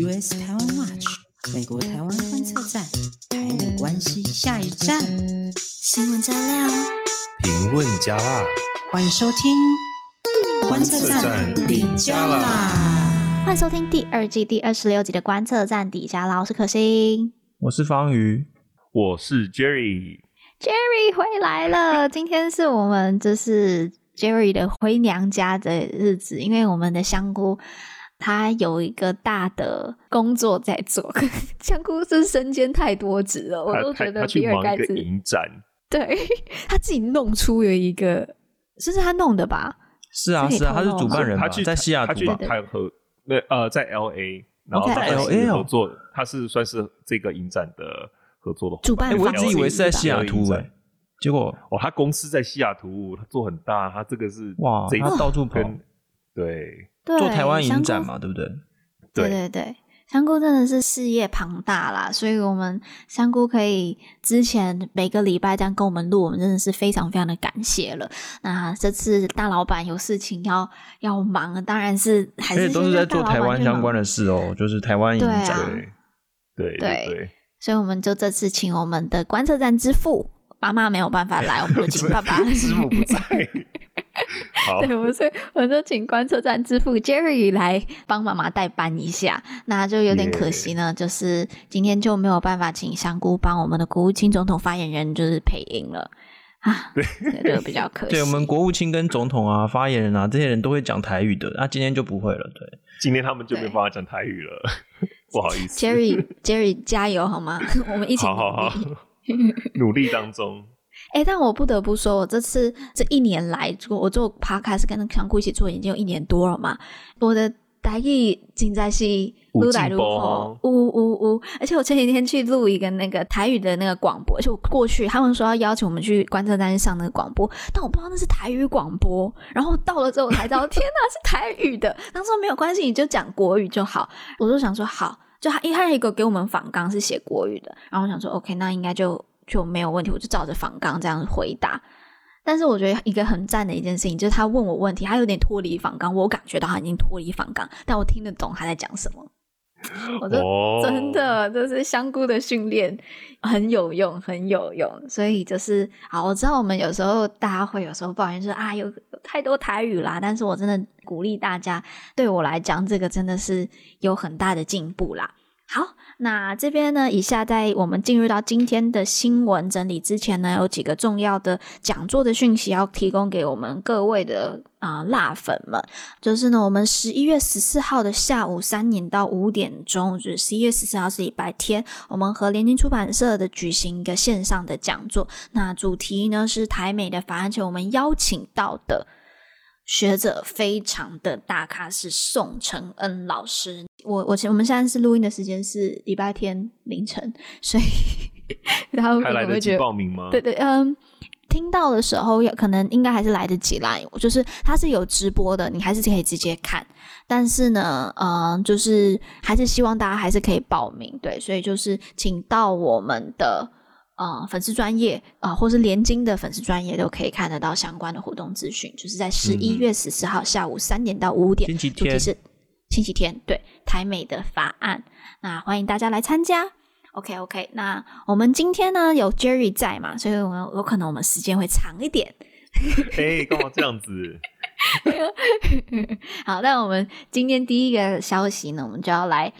US 台湾 Watch 美国台湾观测站，台美关系下一站，新闻加料，评论加辣，欢迎收听观测站底加啦！欢迎收听第二季第二十六集的观测站底加啦！我是可心，我是方瑜，我是 Jerry，Jerry 回来了。今天是我们就是 Jerry 的回娘家的日子，因为我们的香菇。他有一个大的工作在做，香菇是身兼太多职了，我都觉得比尔盖茨影展，对 他自己弄出了一个，这是他弄的吧？是啊，是啊，他是主办人，他去在西雅图吧？他和那呃在 L A，然后在 L A 合作，他是算是这个影展的合作的主办。我一直以为是在西雅图诶，结果哦，他公司在西雅图，他做很大，他这个是哇，他到处跑，对。做台湾影展嘛，对不对？对对对，香菇真的是事业庞大啦，所以我们香菇可以之前每个礼拜这样跟我们录，我们真的是非常非常的感谢了。那这次大老板有事情要要忙，当然是还是都是在做台湾相关的事哦，就是台湾影展，对对对，所以我们就这次请我们的观测站之父，妈妈没有办法来，我们就请爸爸 师傅不在。好对，我所以我就请观测站之父 Jerry 来帮妈妈代班一下，那就有点可惜呢.就是今天就没有办法请香菇帮我们的国务卿总统发言人就是配音了啊，对，这个比较可惜。对，我们国务卿跟总统啊、发言人啊这些人都会讲台语的，那、啊、今天就不会了。对，今天他们就没办法讲台语了，不好意思。Jerry Jerry 加油好吗？我们一起努力，好好好努力当中。哎、欸，但我不得不说，我这次这一年来做我做 podcast 跟香菇一起做，已经有一年多了嘛。我的台语现在是撸来撸去，呜呜呜！而且我前几天去录一个那个台语的那个广播，而且我过去他们说要邀请我们去观测站上那个广播，但我不知道那是台语广播。然后到了之后我才知道，天哪，是台语的。他说没有关系，你就讲国语就好。我就想说好，就他一开始一个给我们访纲是写国语的，然后我想说 OK，那应该就。就没有问题，我就照着访纲这样回答。但是我觉得一个很赞的一件事情，就是他问我问题，他有点脱离访纲，我感觉到他已经脱离访纲，但我听得懂他在讲什么。我说、哦、真的，就是香菇的训练很有用，很有用。所以就是好，我知道我们有时候大家会有时候抱怨说啊，有太多台语啦，但是我真的鼓励大家，对我来讲，这个真的是有很大的进步啦。好。那这边呢，以下在我们进入到今天的新闻整理之前呢，有几个重要的讲座的讯息要提供给我们各位的啊、辣粉们。就是呢，我们十一月十四号的下午三点到五点钟，就是十一月十四号是礼拜天，我们和联经出版社的举行一个线上的讲座。那主题呢是台美的法案，且我们邀请到的。学者非常的大咖是宋承恩老师，我我我们现在是录音的时间是礼拜天凌晨，所以然后还来得及报名吗？对对，嗯，听到的时候可能应该还是来得及啦，就是它是有直播的，你还是可以直接看，但是呢，嗯，就是还是希望大家还是可以报名，对，所以就是请到我们的。啊、呃，粉丝专业啊，或是联经的粉丝专业都可以看得到相关的活动资讯。就是在十一月十四号下午三点到五点，星期天是星期天，对，台美的法案，那欢迎大家来参加。OK OK，那我们今天呢有 Jerry 在嘛，所以我们有可能我们时间会长一点。哎，干嘛这样子？好，那我们今天第一个消息呢，我们就要来。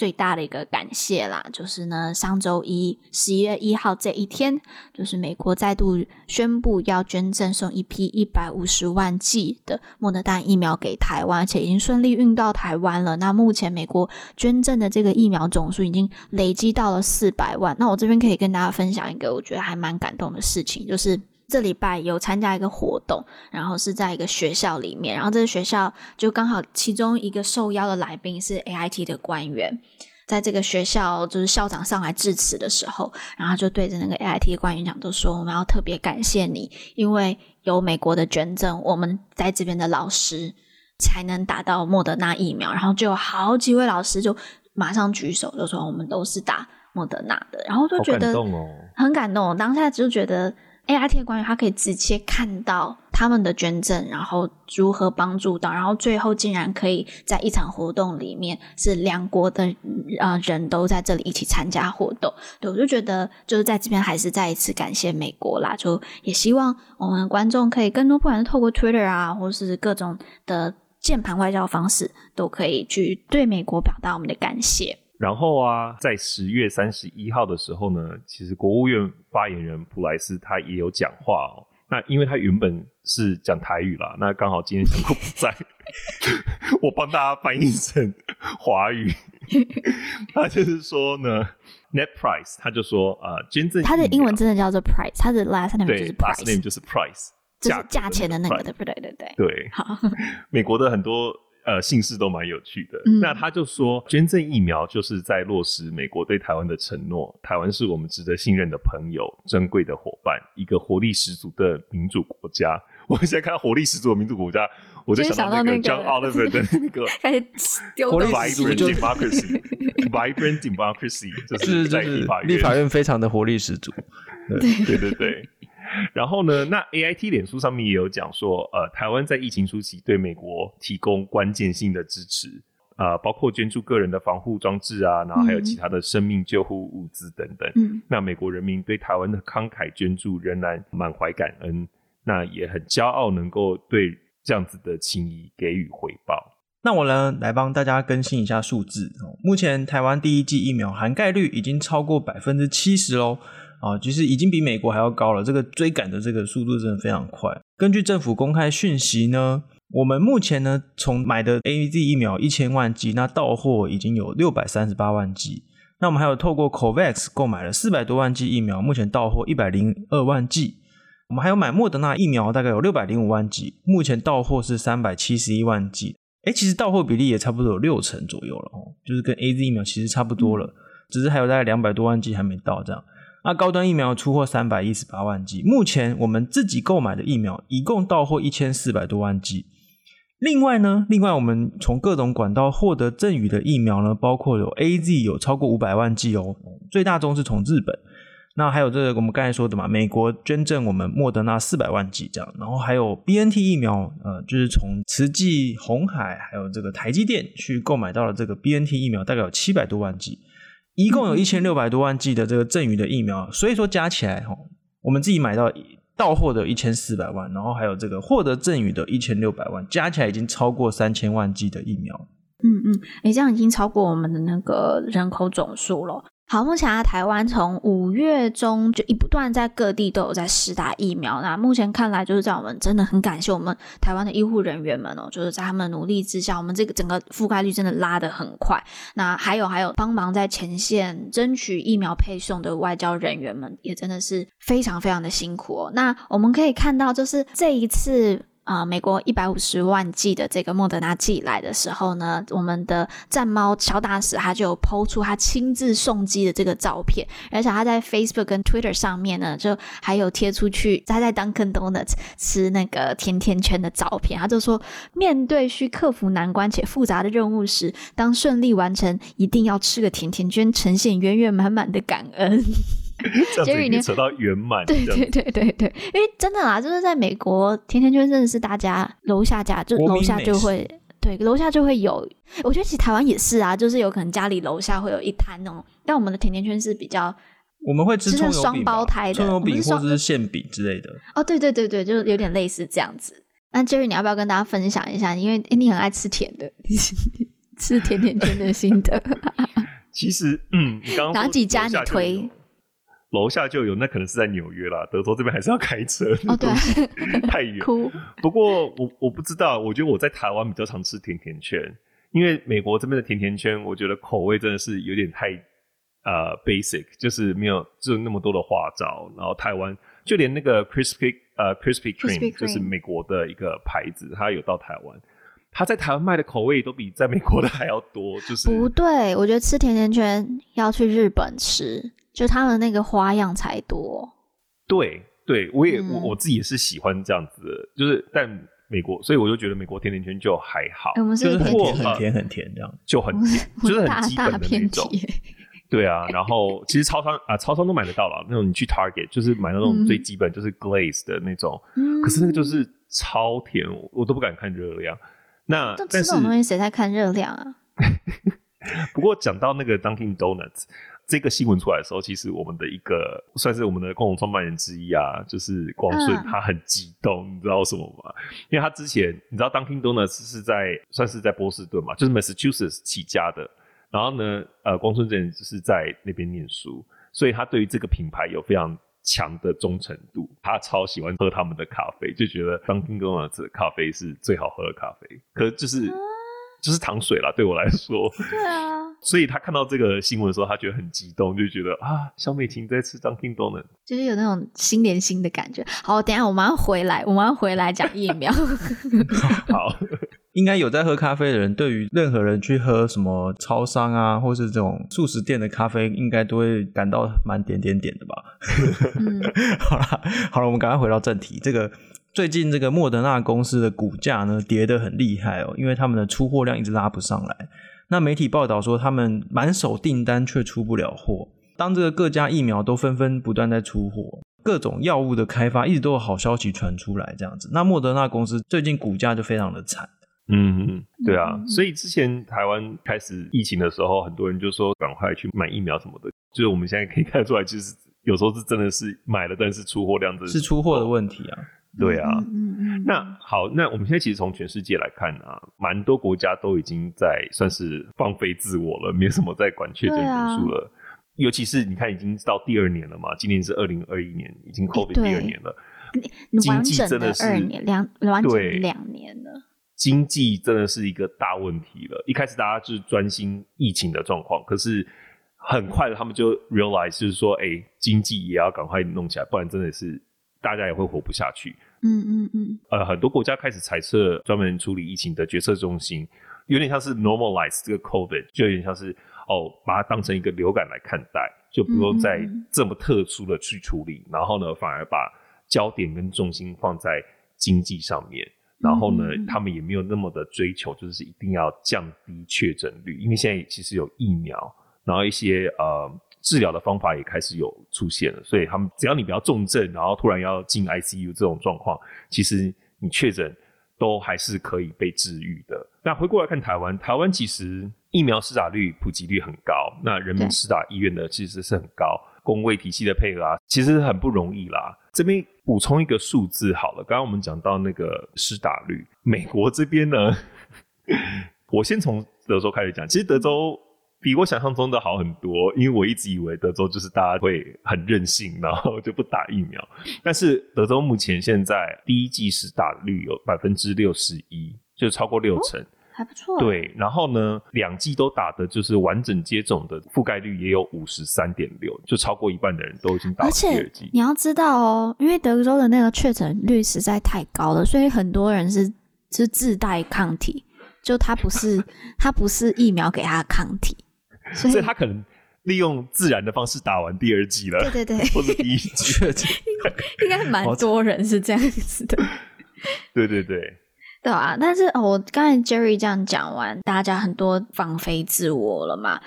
最大的一个感谢啦，就是呢，上周一十一月一号这一天，就是美国再度宣布要捐赠送一批一百五十万剂的莫德纳疫苗给台湾，而且已经顺利运到台湾了。那目前美国捐赠的这个疫苗总数已经累积到了四百万。那我这边可以跟大家分享一个我觉得还蛮感动的事情，就是。这礼拜有参加一个活动，然后是在一个学校里面，然后这个学校就刚好其中一个受邀的来宾是 AIT 的官员，在这个学校就是校长上来致辞的时候，然后就对着那个 AIT 的官员讲，就说我们要特别感谢你，因为有美国的捐赠，我们在这边的老师才能打到莫德纳疫苗，然后就有好几位老师就马上举手，就说我们都是打莫德纳的，然后就觉得很感动，当下就觉得。AIT 的官员，他可以直接看到他们的捐赠，然后如何帮助到，然后最后竟然可以在一场活动里面是两国的呃人都在这里一起参加活动。对，我就觉得就是在这边还是再一次感谢美国啦，就也希望我们观众可以更多，不管是透过 Twitter 啊，或是各种的键盘外交方式，都可以去对美国表达我们的感谢。然后啊，在十月三十一号的时候呢，其实国务院发言人普莱斯他也有讲话哦。那因为他原本是讲台语啦，那刚好今天小狗不在，我帮大家翻译成华语。他就是说呢，net price，他就说啊，捐赠他的英文真的叫做 price，他的 last name 就是 price，last name 就是 price，就是价钱的那个，对不对？对对对。好，美国的很多。呃，姓氏都蛮有趣的。嗯、那他就说，捐赠疫苗就是在落实美国对台湾的承诺。台湾是我们值得信任的朋友、珍贵的伙伴，一个活力十足的民主国家。我现在看到活力十足的民主国家，我就想到那个 John Oliver 的那个，Vibrant Democracy，Vibrant Democracy，就是在立法院，立法院非常的活力十足。对对对对。然后呢，那 AIT 脸书上面也有讲说，呃，台湾在疫情初期对美国提供关键性的支持，呃，包括捐助个人的防护装置啊，然后还有其他的生命救护物资等等。嗯，那美国人民对台湾的慷慨捐助仍然满怀感恩，那也很骄傲能够对这样子的情谊给予回报。那我呢，来帮大家更新一下数字。目前台湾第一季疫苗涵盖率已经超过百分之七十喽。啊，其实已经比美国还要高了，这个追赶的这个速度真的非常快。根据政府公开讯息呢，我们目前呢从买的 AZ 疫苗一千万剂，那到货已经有六百三十八万剂。那我们还有透过 COVAX 购买了四百多万剂疫苗，目前到货一百零二万剂。我们还有买莫德纳疫苗，大概有六百零五万剂，目前到货是三百七十一万剂。诶，其实到货比例也差不多有六成左右了哦，就是跟 AZ 疫苗其实差不多了，只是还有大概两百多万剂还没到这样。那高端疫苗出货三百一十八万剂，目前我们自己购买的疫苗一共到货一千四百多万剂。另外呢，另外我们从各种管道获得赠与的疫苗呢，包括有 AZ 有超过五百万剂哦，最大宗是从日本。那还有这个我们刚才说的嘛，美国捐赠我们莫德纳四百万剂这样，然后还有 BNT 疫苗，呃，就是从慈济、红海还有这个台积电去购买到了这个 BNT 疫苗，大概有七百多万剂。一共有一千六百多万剂的这个赠予的疫苗，所以说加起来哈，我们自己买到到货的一千四百万，然后还有这个获得赠予的一千六百万，加起来已经超过三千万剂的疫苗。嗯嗯，诶，这样已经超过我们的那个人口总数了。好，目前啊，台湾从五月中就一不断在各地都有在施打疫苗。那目前看来，就是在我们真的很感谢我们台湾的医护人员们哦，就是在他们努力之下，我们这个整个覆盖率真的拉得很快。那还有还有帮忙在前线争取疫苗配送的外交人员们，也真的是非常非常的辛苦哦。那我们可以看到，就是这一次。啊、美国一百五十万剂的这个莫德纳寄来的时候呢，我们的战猫乔大使他就有 po 出他亲自送机的这个照片，而且他在 Facebook 跟 Twitter 上面呢，就还有贴出去他在 Dunkin Donuts 吃那个甜甜圈的照片。他就说，面对需克服难关且复杂的任务时，当顺利完成，一定要吃个甜甜圈，呈现圆圆满满的感恩。这样子你扯到圆满，对对对对对，因为真的啊，就是在美国，甜甜圈真的是大家楼下家就楼下就会，对，楼下就会有。我觉得其实台湾也是啊，就是有可能家里楼下会有一摊那种，但我们的甜甜圈是比较，我们会吃葱油饼，双胞胎的，葱油饼或者是馅饼之类的。哦，对对对对，就是有点类似这样子。那 Jerry，你要不要跟大家分享一下？因为你很爱吃甜的，吃甜甜圈的心得。其实，嗯，你刚刚哪几家你推？楼下就有，那可能是在纽约啦。德州这边还是要开车，哦，对，太远。不过我我不知道，我觉得我在台湾比较常吃甜甜圈，因为美国这边的甜甜圈，我觉得口味真的是有点太呃 basic，就是没有就那么多的花招。然后台湾就连那个 crispy 呃 crispy cream, 就是美国的一个牌子，它有到台湾，它在台湾卖的口味都比在美国的还要多。就是不对，我觉得吃甜甜圈要去日本吃。就他们那个花样才多，对对，我也、嗯、我我自己也是喜欢这样子的，就是但美国，所以我就觉得美国甜甜圈就还好，欸、我们是就是很甜很甜很甜这样，就很甜，就是很基本的那种。对啊，然后其实超商啊，超商都买得到了。那种你去 Target 就是买那种最基本就是 glaze 的那种，嗯、可是那个就是超甜，我都不敢看热量。那这这种东西谁在看热量啊？不过讲到那个 Dunkin' Donuts 这个新闻出来的时候，其实我们的一个算是我们的共同创办人之一啊，就是光顺，嗯、他很激动，你知道什么吗？因为他之前你知道 Dunkin' Donuts 是在算是在波士顿嘛，就是 Massachusetts 起家的。然后呢，呃，光顺之前就是在那边念书，所以他对于这个品牌有非常强的忠诚度。他超喜欢喝他们的咖啡，就觉得 Dunkin' Donuts 的咖啡是最好喝的咖啡。可是就是、嗯、就是糖水啦，对我来说。对啊。所以他看到这个新闻的时候，他觉得很激动，就觉得啊，小美琴在吃 Dunkin' Donuts，就是有那种心连心的感觉。好，等一下我们要回来，我们要回来讲疫苗。好。应该有在喝咖啡的人，对于任何人去喝什么超商啊，或是这种素食店的咖啡，应该都会感到蛮点点点的吧。嗯、好了，好了，我们赶快回到正题。这个最近这个莫德纳公司的股价呢，跌得很厉害哦，因为他们的出货量一直拉不上来。那媒体报道说，他们满手订单却出不了货。当这个各家疫苗都纷纷不断在出货，各种药物的开发一直都有好消息传出来，这样子，那莫德纳公司最近股价就非常的惨。嗯，对啊，所以之前台湾开始疫情的时候，很多人就说赶快去买疫苗什么的。就是我们现在可以看出来，其实有时候是真的是买了，但是出货量真的是，是出货的问题啊。对啊，嗯嗯。那好，那我们现在其实从全世界来看啊，蛮多国家都已经在算是放飞自我了，没有什么在管确诊人数了。尤其是你看，已经到第二年了嘛，今年是二零二一年，已经 COVID 第二年了，经济真的是二年两完整两年了。经济真的是一个大问题了。一开始大家就是专心疫情的状况，可是很快的他们就 realize 就是说，哎、欸，经济也要赶快弄起来，不然真的是大家也会活不下去。嗯嗯嗯。呃，很多国家开始裁撤专门处理疫情的决策中心，有点像是 normalize 这个 COVID，就有点像是哦，把它当成一个流感来看待，就不用再这么特殊的去处理。嗯、然后呢，反而把焦点跟重心放在经济上面。然后呢，嗯、他们也没有那么的追求，就是一定要降低确诊率，因为现在其实有疫苗，然后一些呃治疗的方法也开始有出现了，所以他们只要你不要重症，然后突然要进 ICU 这种状况，其实你确诊都还是可以被治愈的。那回过来看台湾，台湾其实疫苗施打率普及率很高，那人民施打意愿呢其实是很高，公卫体系的配合啊，其实很不容易啦。这边补充一个数字好了，刚刚我们讲到那个施打率，美国这边呢，我先从德州开始讲。其实德州比我想象中的好很多，因为我一直以为德州就是大家会很任性，然后就不打疫苗。但是德州目前现在第一季是打率有百分之六十一，就超过六成。哦还不错，对，然后呢，两季都打的，就是完整接种的覆盖率也有五十三点六，就超过一半的人都已经打了第二剂。而且你要知道哦，因为德州的那个确诊率实在太高了，所以很多人是是自带抗体，就他不是 他不是疫苗给他的抗体，所以，他可能利用自然的方式打完第二季了，对对对，或者第一剂确诊，应该蛮多人是这样子的，对对对。对啊，但是我刚才 Jerry 这样讲完，大家很多放飞自我了嘛。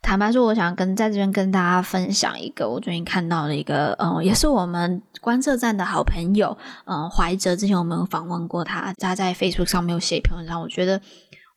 坦白说，我想跟在这边跟大家分享一个我最近看到的一个，嗯，也是我们观测站的好朋友，嗯，怀哲。之前我们有访问过他，他在 Facebook 上面有写一篇文章，我觉得。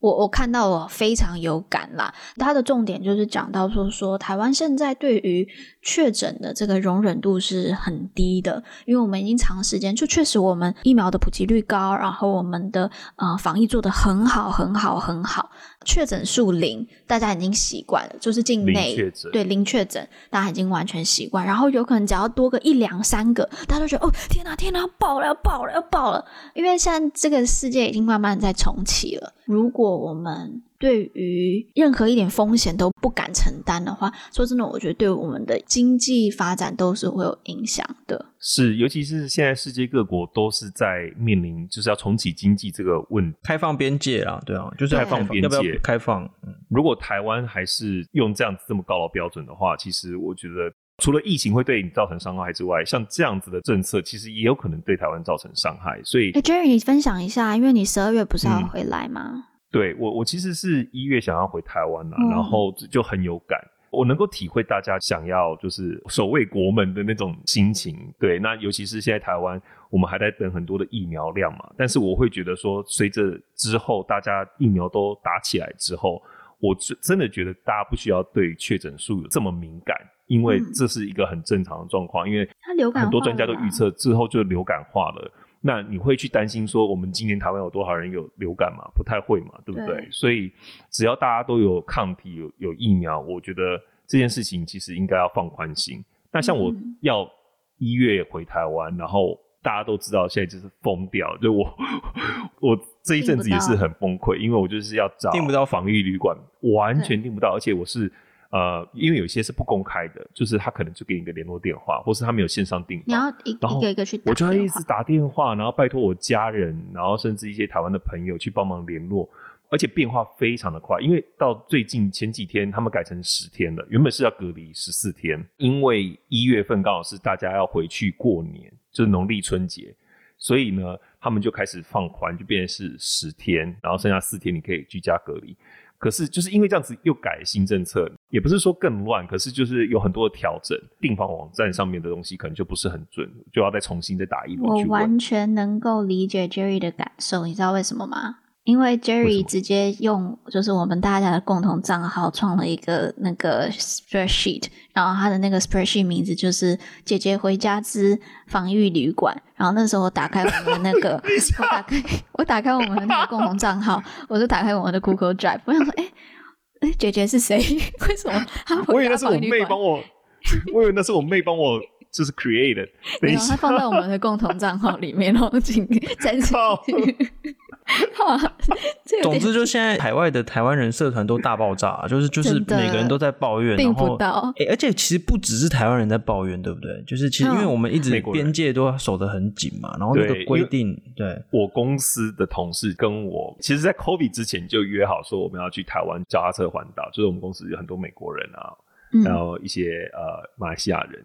我我看到了非常有感啦，它的重点就是讲到说说台湾现在对于确诊的这个容忍度是很低的，因为我们已经长时间就确实我们疫苗的普及率高，然后我们的呃防疫做得很好很好很好，确诊数零，大家已经习惯了，就是境内对零确诊，大家已经完全习惯，然后有可能只要多个一两三个，大家都觉得哦天哪天哪要爆了要爆了要爆了，因为现在这个世界已经慢慢在重启了，如果我们对于任何一点风险都不敢承担的话，说真的，我觉得对我们的经济发展都是会有影响的。是，尤其是现在世界各国都是在面临就是要重启经济这个问题，开放边界啊，对啊，就是开放边界，要不要开放？嗯，如果台湾还是用这样子这么高的标准的话，其实我觉得除了疫情会对你造成伤害之外，像这样子的政策，其实也有可能对台湾造成伤害。所以，哎，Jerry，你分享一下，因为你十二月不是要回来吗？嗯对我，我其实是一月想要回台湾了，嗯、然后就很有感。我能够体会大家想要就是守卫国门的那种心情。对，那尤其是现在台湾，我们还在等很多的疫苗量嘛。但是我会觉得说，随着之后大家疫苗都打起来之后，我真的觉得大家不需要对确诊数有这么敏感，因为这是一个很正常的状况。因为很多专家都预测之后就流感化了。那你会去担心说，我们今年台湾有多少人有流感吗？不太会嘛，对不对？对。所以只要大家都有抗体、有有疫苗，我觉得这件事情其实应该要放宽心。那像我要一月回台湾，然后大家都知道现在就是疯掉，就我 我这一阵子也是很崩溃，因为我就是要找订不到防疫旅馆，完全订不到，而且我是。呃，因为有些是不公开的，就是他可能就给你一个联络电话，或是他没有线上订房，你要一个一个去打，我就要一直打电话，然后拜托我家人，然后甚至一些台湾的朋友去帮忙联络，而且变化非常的快，因为到最近前几天他们改成十天了，原本是要隔离十四天，因为一月份刚好是大家要回去过年，就是农历春节，所以呢，他们就开始放宽，就变成是十天，然后剩下四天你可以居家隔离。可是就是因为这样子又改新政策，也不是说更乱，可是就是有很多的调整，订房网站上面的东西可能就不是很准，就要再重新再打一轮。我完全能够理解 Jerry 的感受，你知道为什么吗？因为 Jerry 直接用就是我们大家的共同账号创了一个那个 spreadsheet，然后他的那个 spreadsheet 名字就是“姐姐回家之防御旅馆”。然后那时候我打开我们的那个，我打开我打开我们的那个共同账号，我就打开我们的 Google Drive，我想说，哎哎，姐姐是谁？为什么他？我以为那是我妹帮我，我以为那是我妹帮我，就是 create，没有，他放在我们的共同账号里面，然后进再次。总之，就现在海外的台湾人社团都大爆炸，啊，就是就是每个人都在抱怨，然后哎，而且其实不只是台湾人在抱怨，对不对？就是其实因为我们一直边界都守得很紧嘛，然后那个规定，对，对我公司的同事跟我，其实，在 COVID 之前就约好说我们要去台湾脚踏车环岛，就是我们公司有很多美国人啊，然后一些呃马来西亚人，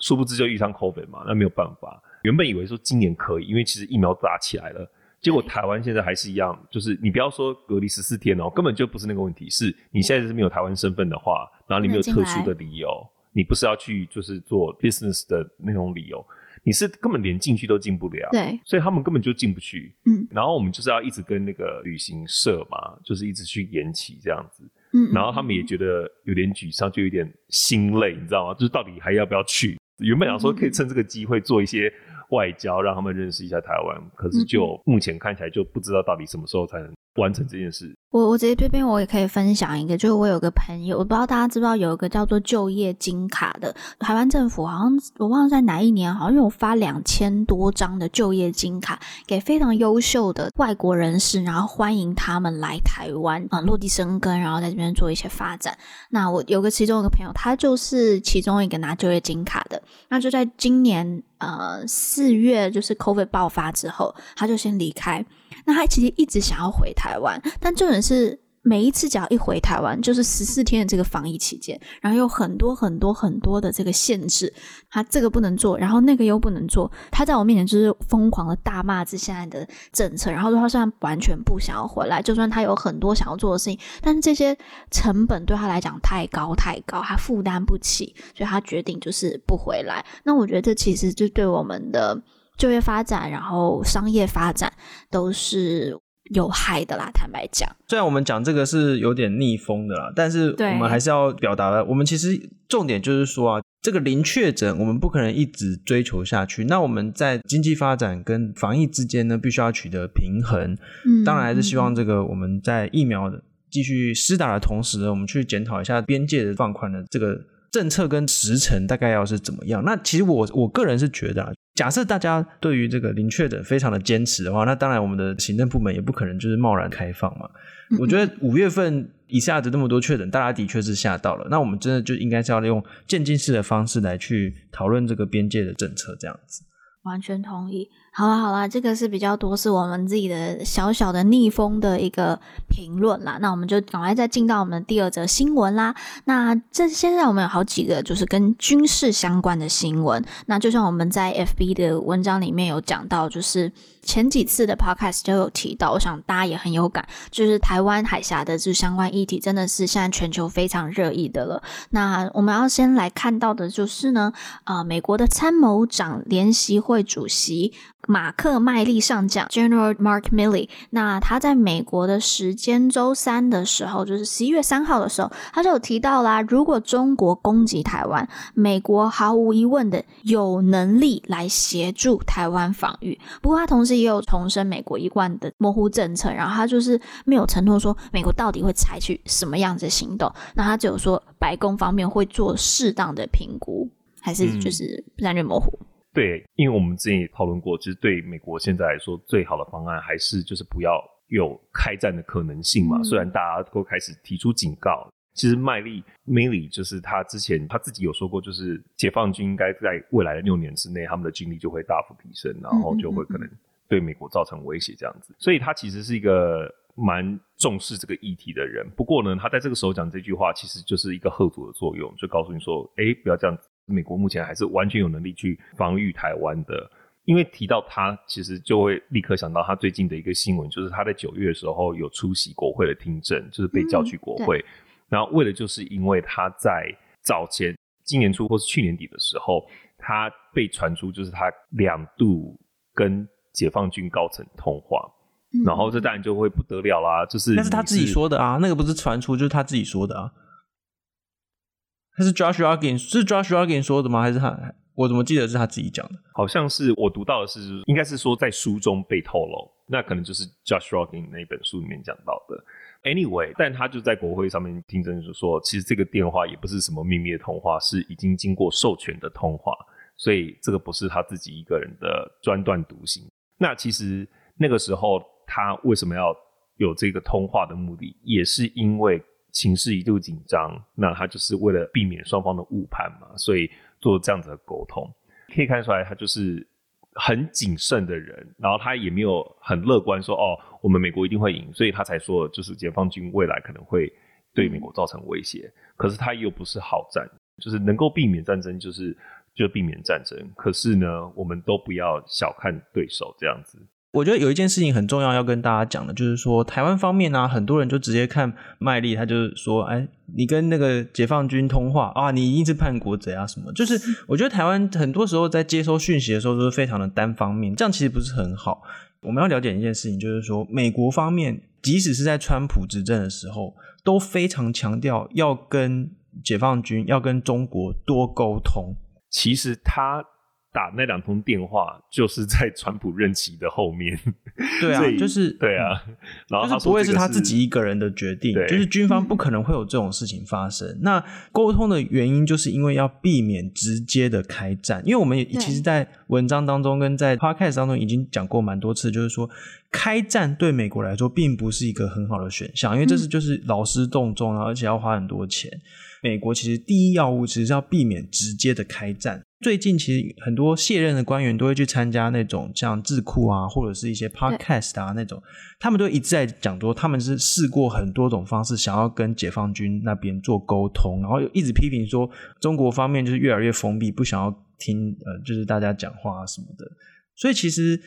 殊不知就遇上 COVID 嘛，那没有办法。原本以为说今年可以，因为其实疫苗打起来了。结果台湾现在还是一样，就是你不要说隔离十四天哦，根本就不是那个问题。是你现在是没有台湾身份的话，然后你没有特殊的理由，你不是要去就是做 business 的那种理由，你是根本连进去都进不了。对，所以他们根本就进不去。嗯，然后我们就是要一直跟那个旅行社嘛，就是一直去延期这样子。嗯，然后他们也觉得有点沮丧，就有点心累，你知道吗？就是到底还要不要去？原本想说可以趁这个机会做一些。外交让他们认识一下台湾，可是就目前看起来就不知道到底什么时候才能完成这件事。我我直接这边我也可以分享一个，就是我有个朋友，我不知道大家知不知道有一个叫做就业金卡的，台湾政府好像我忘了在哪一年，好像有发两千多张的就业金卡给非常优秀的外国人士，然后欢迎他们来台湾啊落地生根，然后在这边做一些发展。那我有个其中一个朋友，他就是其中一个拿就业金卡的，那就在今年呃四月，就是 COVID 爆发之后，他就先离开。那他其实一直想要回台湾，但重点是每一次只要一回台湾，就是十四天的这个防疫期间，然后有很多很多很多的这个限制，他这个不能做，然后那个又不能做，他在我面前就是疯狂的大骂这现在的政策，然后说他虽然完全不想要回来，就算他有很多想要做的事情，但是这些成本对他来讲太高太高，他负担不起，所以他决定就是不回来。那我觉得这其实就对我们的。就业发展，然后商业发展都是有害的啦。坦白讲，虽然我们讲这个是有点逆风的啦，但是我们还是要表达的。我们其实重点就是说啊，这个零确诊，我们不可能一直追求下去。那我们在经济发展跟防疫之间呢，必须要取得平衡。嗯，当然还是希望这个我们在疫苗的继续施打的同时呢，我们去检讨一下边界的放宽的这个政策跟时程大概要是怎么样。那其实我我个人是觉得啊。假设大家对于这个零确诊非常的坚持的话，那当然我们的行政部门也不可能就是贸然开放嘛。我觉得五月份一下子那么多确诊，大家的确是吓到了。那我们真的就应该是要用渐进式的方式来去讨论这个边界的政策，这样子。完全同意。好啦好啦，这个是比较多是我们自己的小小的逆风的一个评论啦。那我们就赶快再进到我们的第二则新闻啦。那这现在我们有好几个就是跟军事相关的新闻。那就像我们在 FB 的文章里面有讲到，就是前几次的 Podcast 就有提到，我想大家也很有感，就是台湾海峡的这相关议题真的是现在全球非常热议的了。那我们要先来看到的就是呢，呃，美国的参谋长联席会主席。马克麦利上将 General Mark Milley，那他在美国的时间周三的时候，就是十一月三号的时候，他就有提到啦，如果中国攻击台湾，美国毫无疑问的有能力来协助台湾防御。不过他同时也有重申美国一贯的模糊政策，然后他就是没有承诺说美国到底会采取什么样子的行动。那他只有说白宫方面会做适当的评估，还是就是战略模糊。嗯对，因为我们之前也讨论过，其实对美国现在来说，最好的方案还是就是不要有开战的可能性嘛。嗯、虽然大家都开始提出警告，其实麦利 Milley 就是他之前他自己有说过，就是解放军应该在未来的六年之内，他们的军力就会大幅提升，然后就会可能对美国造成威胁这样子。所以他其实是一个蛮重视这个议题的人。不过呢，他在这个时候讲这句话，其实就是一个贺阻的作用，就告诉你说，哎，不要这样子。美国目前还是完全有能力去防御台湾的，因为提到他，其实就会立刻想到他最近的一个新闻，就是他在九月的时候有出席国会的听证，就是被叫去国会，嗯、然后为了就是因为他在早前今年初或是去年底的时候，他被传出就是他两度跟解放军高层通话，嗯、然后这当然就会不得了啦，就是那是他自己说的啊，那个不是传出，就是他自己说的啊。他是 Josh Rogan 是 Josh Rogan 说的吗？还是他？我怎么记得是他自己讲的？好像是我读到的是，应该是说在书中被透露，那可能就是 Josh Rogan 那本书里面讲到的。Anyway，但他就在国会上面听证，就说其实这个电话也不是什么秘密的通话，是已经经过授权的通话，所以这个不是他自己一个人的专断独行。那其实那个时候他为什么要有这个通话的目的，也是因为。情势一度紧张，那他就是为了避免双方的误判嘛，所以做这样子的沟通。可以看出来，他就是很谨慎的人，然后他也没有很乐观说哦，我们美国一定会赢，所以他才说就是解放军未来可能会对美国造成威胁。可是他又不是好战，就是能够避免战争，就是就避免战争。可是呢，我们都不要小看对手这样子。我觉得有一件事情很重要，要跟大家讲的，就是说台湾方面呢、很多人就直接看麦利，他就是说，哎，你跟那个解放军通话啊，你一定是叛国贼啊什么？就是我觉得台湾很多时候在接收讯息的时候都是非常的单方面，这样其实不是很好。我们要了解一件事情，就是说美国方面，即使是在川普执政的时候，都非常强调要跟解放军、要跟中国多沟通。其实他。打那两通电话，就是在川普任期的后面。对啊，就是对啊，然后就是不会是他自己一个人的决定，就是军方不可能会有这种事情发生。那沟通的原因，就是因为要避免直接的开战。因为我们也其实，在文章当中跟在 podcast 当中已经讲过蛮多次，就是说开战对美国来说并不是一个很好的选项，因为这是就是劳师动众啊，而且要花很多钱。美国其实第一要务其实是要避免直接的开战。最近其实很多卸任的官员都会去参加那种像智库啊，或者是一些 podcast 啊那种，他们都一直在讲说他们是试过很多种方式，想要跟解放军那边做沟通，然后一直批评说中国方面就是越来越封闭，不想要听呃就是大家讲话啊什么的。所以其实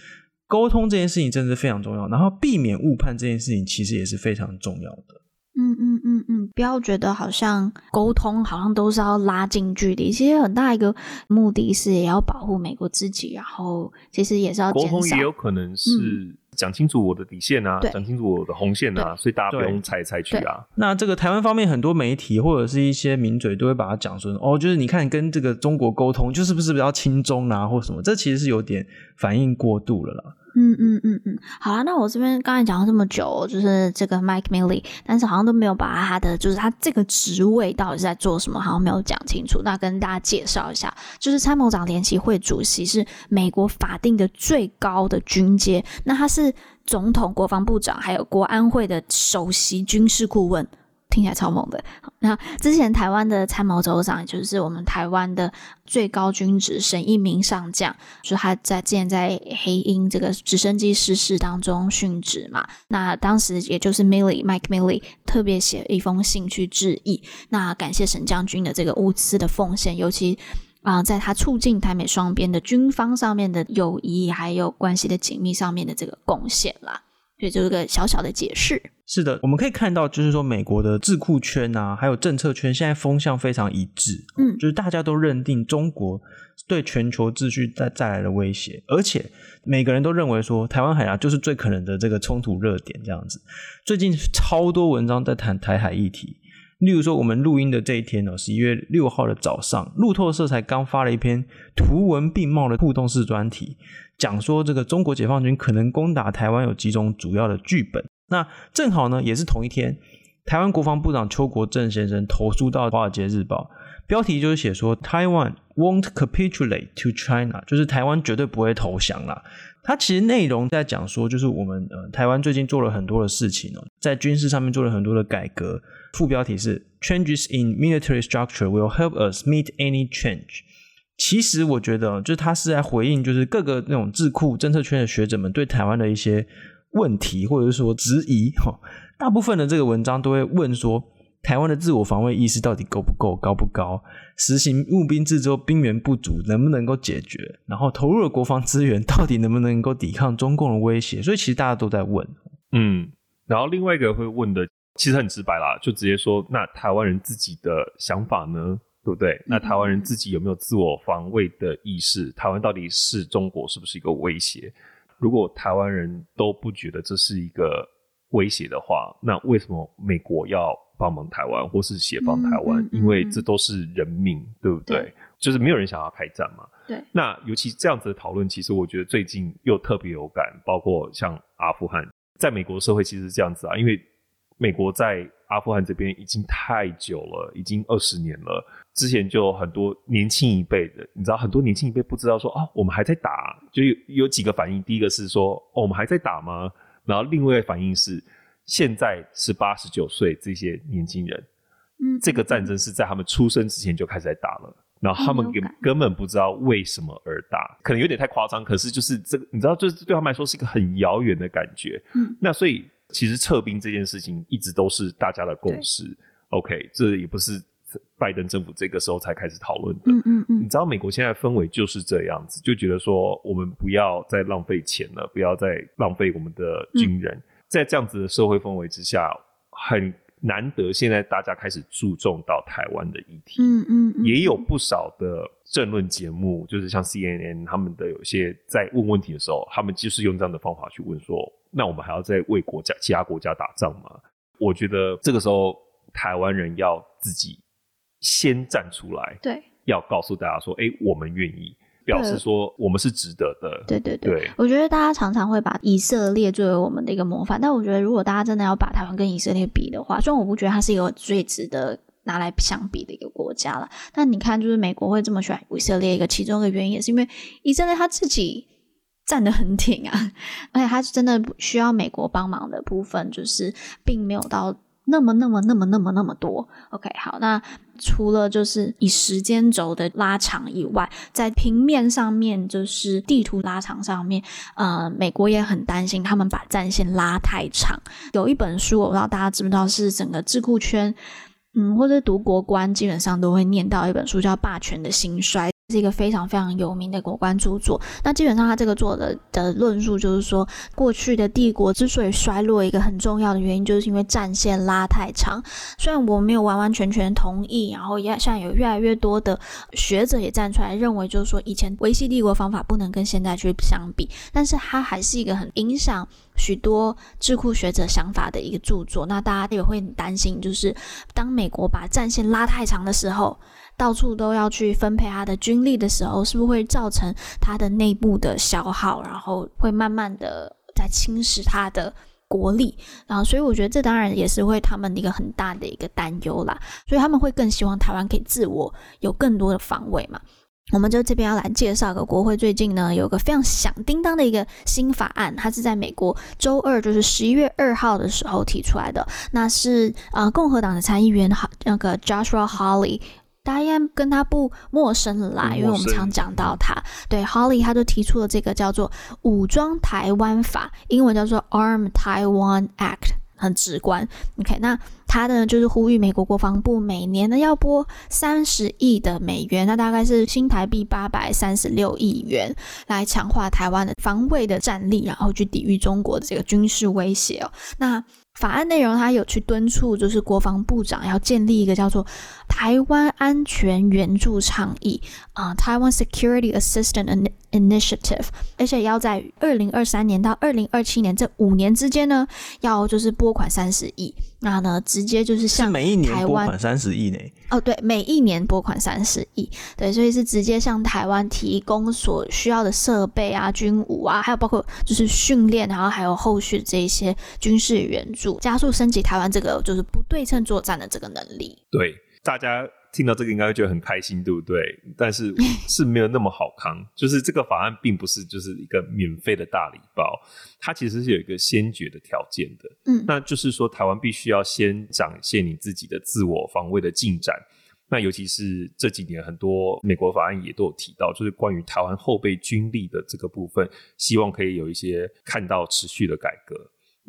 沟通这件事情真的是非常重要，然后避免误判这件事情其实也是非常重要的。嗯嗯嗯嗯，不要觉得好像沟通好像都是要拉近距离，其实很大一个目的是也要保护美国自己，然后其实也是要沟通也有可能是讲清楚我的底线啊，讲、嗯、清楚我的红线啊，所以大家不用猜猜去啊。那这个台湾方面很多媒体或者是一些名嘴都会把它讲说哦，就是你看跟这个中国沟通，就是不是比较轻中啊，或什么？这其实是有点反应过度了啦。嗯嗯嗯嗯，好啊，那我这边刚才讲了这么久，就是这个 Mike Milley，但是好像都没有把他的，就是他这个职位到底是在做什么，好像没有讲清楚。那跟大家介绍一下，就是参谋长联席会主席是美国法定的最高的军阶，那他是总统、国防部长还有国安会的首席军事顾问。听起来超猛的。那之前台湾的参谋总长，也就是我们台湾的最高军职沈一鸣上将，就他在之前在黑鹰这个直升机失事当中殉职嘛。那当时也就是 Milley Mike Milley 特别写一封信去致意，那感谢沈将军的这个无私的奉献，尤其啊、在他促进台美双边的军方上面的友谊还有关系的紧密上面的这个贡献啦。所以就是个小小的解释。是的，我们可以看到，就是说美国的智库圈啊，还有政策圈，现在风向非常一致。嗯，就是大家都认定中国对全球秩序带带来的威胁，而且每个人都认为说，台湾海峡就是最可能的这个冲突热点。这样子，最近超多文章在谈台海议题。例如说，我们录音的这一天哦，十一月六号的早上，路透社才刚发了一篇图文并茂的互动式专题。讲说这个中国解放军可能攻打台湾有几种主要的剧本，那正好呢也是同一天，台湾国防部长邱国正先生投书到《华尔街日报》，标题就是写说 Taiwan won't capitulate to China，就是台湾绝对不会投降啦。它其实内容在讲说，就是我们呃台湾最近做了很多的事情哦，在军事上面做了很多的改革。副标题是 Changes in military structure will help us meet any change。其实我觉得，就是他是在回应，就是各个那种智库、政策圈的学者们对台湾的一些问题，或者是说质疑。哈，大部分的这个文章都会问说，台湾的自我防卫意识到底够不够、高不高？实行募兵制之后，兵源不足能不能够解决？然后投入了国防资源，到底能不能够抵抗中共的威胁？所以其实大家都在问。嗯，然后另外一个会问的，其实很直白啦，就直接说，那台湾人自己的想法呢？对不对？那台湾人自己有没有自我防卫的意识？嗯、台湾到底是中国是不是一个威胁？如果台湾人都不觉得这是一个威胁的话，那为什么美国要帮忙台湾或是协防台湾？嗯嗯嗯、因为这都是人命，对不对？对，就是没有人想要开战嘛。对。那尤其这样子的讨论，其实我觉得最近又特别有感，包括像阿富汗，在美国社会其实是这样子啊，因为美国在阿富汗这边已经太久了，已经二十年了。之前就很多年轻一辈的，你知道，很多年轻一辈不知道说啊，我们还在打，就有有几个反应。第一个是说，哦，我们还在打吗？然后另外一个反应是，现在是八、十九岁这些年轻人，嗯，这个战争是在他们出生之前就开始在打了，然后他们根根本不知道为什么而打，可能有点太夸张，可是就是这个，你知道，就是对他们来说是一个很遥远的感觉。嗯，那所以其实撤兵这件事情一直都是大家的共识。OK，这也不是。拜登政府这个时候才开始讨论的。嗯嗯嗯，你知道美国现在氛围就是这样子，就觉得说我们不要再浪费钱了，不要再浪费我们的军人。嗯、在这样子的社会氛围之下，很难得现在大家开始注重到台湾的议题。嗯嗯，嗯，也有不少的政论节目，就是像 CNN 他们的有些在问问题的时候，他们就是用这样的方法去问说：那我们还要再为国家其他国家打仗吗？我觉得这个时候台湾人要自己。先站出来，对，要告诉大家说，哎、欸，我们愿意，表示说我们是值得的。对对对，对我觉得大家常常会把以色列作为我们的一个模范，但我觉得如果大家真的要把台湾跟以色列比的话，虽然我不觉得它是一个最值得拿来相比的一个国家了，但你看，就是美国会这么喜欢以色列，一个其中一个原因也是因为以色列他自己站得很挺啊，而且他是真的需要美国帮忙的部分，就是并没有到。那么那么那么那么那么多，OK，好，那除了就是以时间轴的拉长以外，在平面上面就是地图拉长上面，呃，美国也很担心他们把战线拉太长。有一本书，我不知道大家知不知道，是整个智库圈，嗯，或者读国关基本上都会念到一本书，叫《霸权的兴衰》。是一个非常非常有名的国关著作。那基本上，他这个作者的论述就是说，过去的帝国之所以衰落，一个很重要的原因就是因为战线拉太长。虽然我没有完完全全同意，然后也像有越来越多的学者也站出来认为，就是说以前维系帝国方法不能跟现在去相比，但是它还是一个很影响许多智库学者想法的一个著作。那大家也会很担心，就是当美国把战线拉太长的时候。到处都要去分配他的军力的时候，是不是会造成他的内部的消耗，然后会慢慢的在侵蚀他的国力，然后所以我觉得这当然也是会他们一个很大的一个担忧啦，所以他们会更希望台湾可以自我有更多的防卫嘛。我们就这边要来介绍个国会最近呢有个非常响叮当的一个新法案，它是在美国周二，就是十一月二号的时候提出来的。那是呃共和党的参议员哈那个 Joshua Hawley，大家跟他不陌生了啦，因为我们常讲到他。对，Hawley 他就提出了这个叫做武装台湾法，英文叫做 Arm Taiwan Act。很直观，OK，那他呢就是呼吁美国国防部每年呢要拨三十亿的美元，那大概是新台币八百三十六亿元，来强化台湾的防卫的战力，然后去抵御中国的这个军事威胁哦。那法案内容，他有去敦促，就是国防部长要建立一个叫做台湾安全援助倡议啊，台湾 Security Assistance Initiative，而且要在二零二三年到二零二七年这五年之间呢，要就是拨款三十亿。那呢，直接就是向台湾每一年拨款三十亿呢？哦，对，每一年拨款三十亿，对，所以是直接向台湾提供所需要的设备啊、军武啊，还有包括就是训练，然后还有后续这一些军事援助，加速升级台湾这个就是不对称作战的这个能力。对，大家。听到这个应该会觉得很开心，对不对？但是是没有那么好康。就是这个法案并不是就是一个免费的大礼包，它其实是有一个先决的条件的。嗯，那就是说台湾必须要先展现你自己的自我防卫的进展。那尤其是这几年很多美国法案也都有提到，就是关于台湾后备军力的这个部分，希望可以有一些看到持续的改革。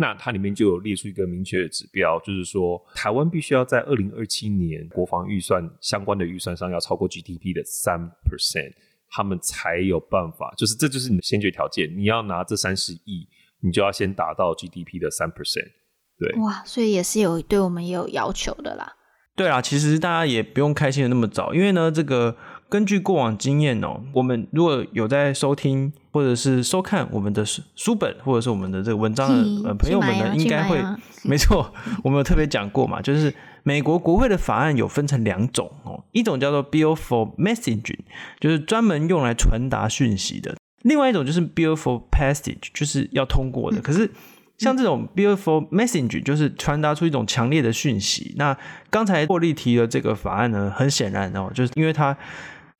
那它里面就有列出一个明确的指标，就是说台湾必须要在二零二七年国防预算相关的预算上要超过 GDP 的三 percent，他们才有办法，就是这就是你的先决条件，你要拿这三十亿，你就要先达到 GDP 的三 percent。对，哇，所以也是有对我们也有要求的啦。对啊，其实大家也不用开心的那么早，因为呢，这个。根据过往经验哦，我们如果有在收听或者是收看我们的书本或者是我们的这个文章的呃朋友们呢，应该会没错，我们有特别讲过嘛，就是美国国会的法案有分成两种哦，一种叫做 Bill for Messaging，就是专门用来传达讯息的；另外一种就是 Bill for Passage，就是要通过的。嗯、可是像这种 Bill for Messaging，就是传达出一种强烈的讯息。那刚才霍利提的这个法案呢，很显然哦，就是因为它。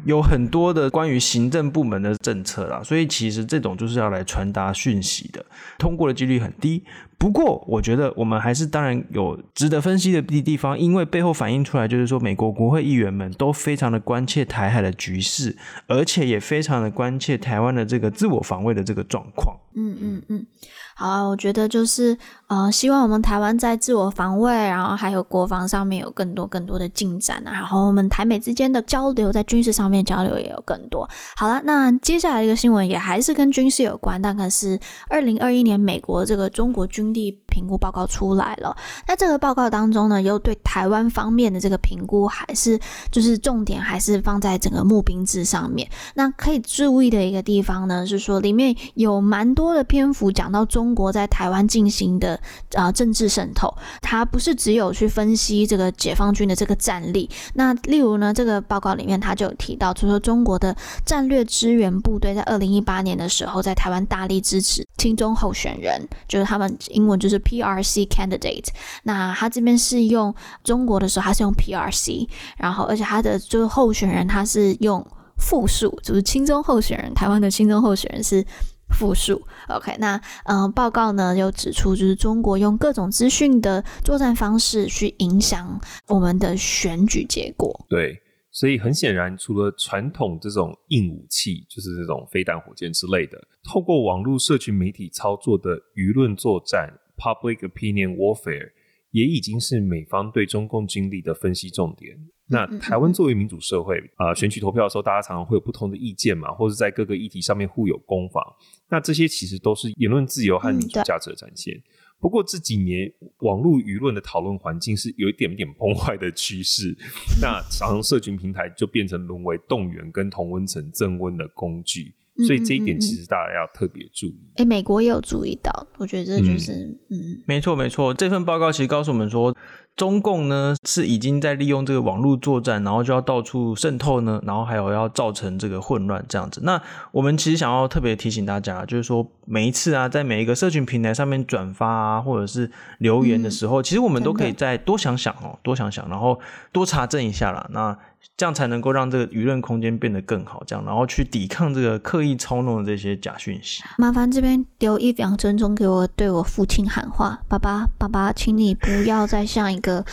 有很多的关于行政部门的政策啦，所以其实这种就是要来传达讯息的，通过的几率很低。不过，我觉得我们还是当然有值得分析的地地方，因为背后反映出来就是说，美国国会议员们都非常的关切台海的局势，而且也非常的关切台湾的这个自我防卫的这个状况。嗯嗯嗯。好啊，我觉得就是呃，希望我们台湾在自我防卫，然后还有国防上面有更多更多的进展啊。然后我们台美之间的交流，在军事上面交流也有更多。好了，那接下来一个新闻也还是跟军事有关，但可是二零二一年美国这个中国军力评估报告出来了。那这个报告当中呢，又对台湾方面的这个评估，还是就是重点还是放在整个募兵制上面。那可以注意的一个地方呢，是说里面有蛮多的篇幅讲到中。中国在台湾进行的啊、政治渗透，它不是只有去分析这个解放军的这个战力。那例如呢，这个报告里面他就有提到，就说中国的战略支援部队在二零一八年的时候，在台湾大力支持亲中候选人，就是他们英文就是 PRC candidate。那他这边是用中国的时候，他是用 PRC，然后而且他的就是候选人他是用复数，就是亲中候选人，台湾的亲中候选人是。复数，OK，那嗯、呃，报告呢又指出，就是中国用各种资讯的作战方式去影响我们的选举结果。对，所以很显然，除了传统这种硬武器，就是这种飞弹、火箭之类的，透过网络社群媒体操作的舆论作战 （Public Opinion Warfare） 也已经是美方对中共军力的分析重点。那台湾作为民主社会啊、呃，选举投票的时候，大家常常会有不同的意见嘛，或者在各个议题上面互有攻防。那这些其实都是言论自由和民主价值的展现。嗯、不过这几年网络舆论的讨论环境是有一点点崩坏的趋势，那 常常社群平台就变成沦为动员跟同温层增温的工具。所以这一点其实大家要特别注意。哎、欸，美国也有注意到，我觉得这就是嗯，嗯没错没错。这份报告其实告诉我们说。中共呢是已经在利用这个网络作战，然后就要到处渗透呢，然后还有要造成这个混乱这样子。那我们其实想要特别提醒大家，就是说每一次啊，在每一个社群平台上面转发啊，或者是留言的时候，嗯、其实我们都可以再多想想哦，多想想，然后多查证一下啦。那这样才能够让这个舆论空间变得更好，这样然后去抵抗这个刻意操弄的这些假讯息。麻烦这边留一两分钟给我对我父亲喊话：爸爸，爸爸，请你不要再像一个，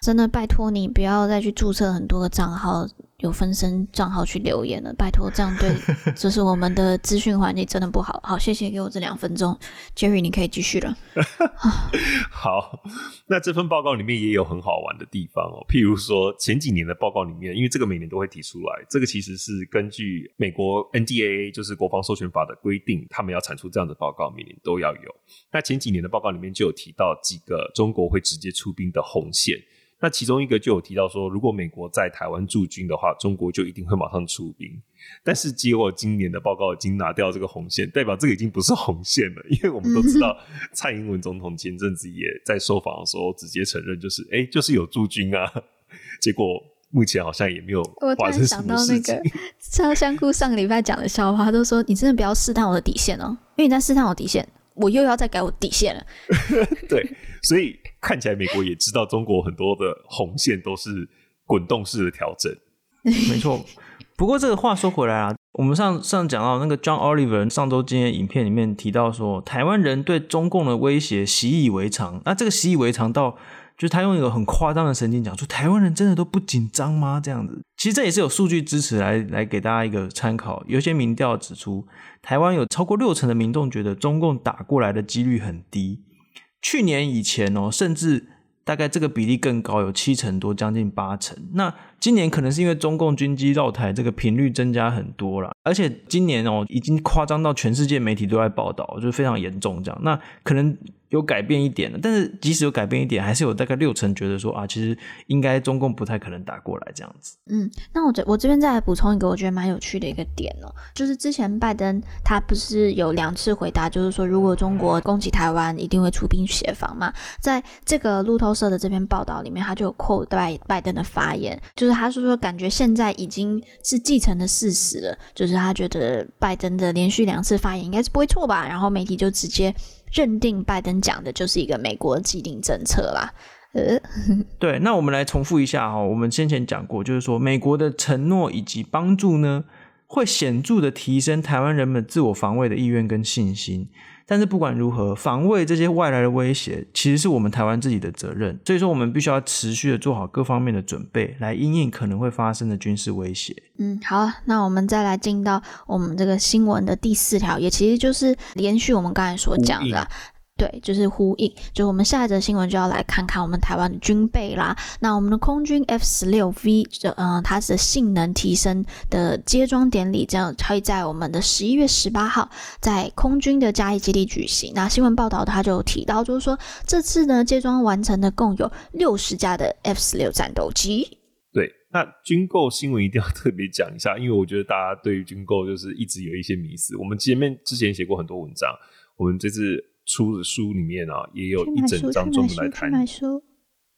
真的拜托你不要再去注册很多个账号。有分身账号去留言了，拜托，这样对，就是我们的资讯环境真的不好。好，谢谢给我这两分钟，Jerry，你可以继续了。好，那这份报告里面也有很好玩的地方哦，譬如说前几年的报告里面，因为这个每年都会提出来，这个其实是根据美国 NDAA 就是国防授权法的规定，他们要产出这样的报告，每年都要有。那前几年的报告里面就有提到几个中国会直接出兵的红线。那其中一个就有提到说，如果美国在台湾驻军的话，中国就一定会马上出兵。但是结果今年的报告已经拿掉这个红线，代表这个已经不是红线了。因为我们都知道，蔡英文总统前阵子也在受访的时候直接承认，就是哎、欸，就是有驻军啊。结果目前好像也没有发生什么事情。我突然想到那个超香菇上个礼拜讲的笑话，都说你真的不要试探我的底线哦，因为你在试探我底线，我又要再改我底线了。对，所以。看起来美国也知道中国很多的红线都是滚动式的调整，没错。不过这个话说回来啊，我们上上讲到那个 John Oliver 上周今天影片里面提到说，台湾人对中共的威胁习以为常。那这个习以为常到，就是他用一个很夸张的神经讲说，台湾人真的都不紧张吗？这样子，其实这也是有数据支持来来给大家一个参考。有些民调指出，台湾有超过六成的民众觉得中共打过来的几率很低。去年以前哦，甚至大概这个比例更高，有七成多，将近八成。那今年可能是因为中共军机绕台这个频率增加很多了，而且今年哦，已经夸张到全世界媒体都在报道，就是非常严重这样。那可能。有改变一点的，但是即使有改变一点，还是有大概六成觉得说啊，其实应该中共不太可能打过来这样子。嗯，那我这我这边再来补充一个我觉得蛮有趣的一个点哦，就是之前拜登他不是有两次回答，就是说如果中国攻击台湾，一定会出兵协防嘛。在这个路透社的这篇报道里面，他就有 quote 拜拜登的发言，就是他说说感觉现在已经是既成的事实了，就是他觉得拜登的连续两次发言应该是不会错吧，然后媒体就直接。认定拜登讲的就是一个美国既定政策啦。呃，对，那我们来重复一下哈，我们先前讲过，就是说美国的承诺以及帮助呢，会显著的提升台湾人们自我防卫的意愿跟信心。但是不管如何，防卫这些外来的威胁，其实是我们台湾自己的责任。所以说，我们必须要持续的做好各方面的准备，来应应可能会发生的军事威胁。嗯，好，那我们再来进到我们这个新闻的第四条，也其实就是连续我们刚才所讲的。对，就是呼应，就我们下一则新闻就要来看看我们台湾的军备啦。那我们的空军 F 十六 V，就呃，它的性能提升的接装典礼，这样会在我们的十一月十八号在空军的嘉义基地举行。那新闻报道它就提到，就是说这次呢接装完成的共有六十架的 F 十六战斗机。对，那军购新闻一定要特别讲一下，因为我觉得大家对于军购就是一直有一些迷思。我们前面之前写过很多文章，我们这次。出的书里面啊，也有一整章专门来谈，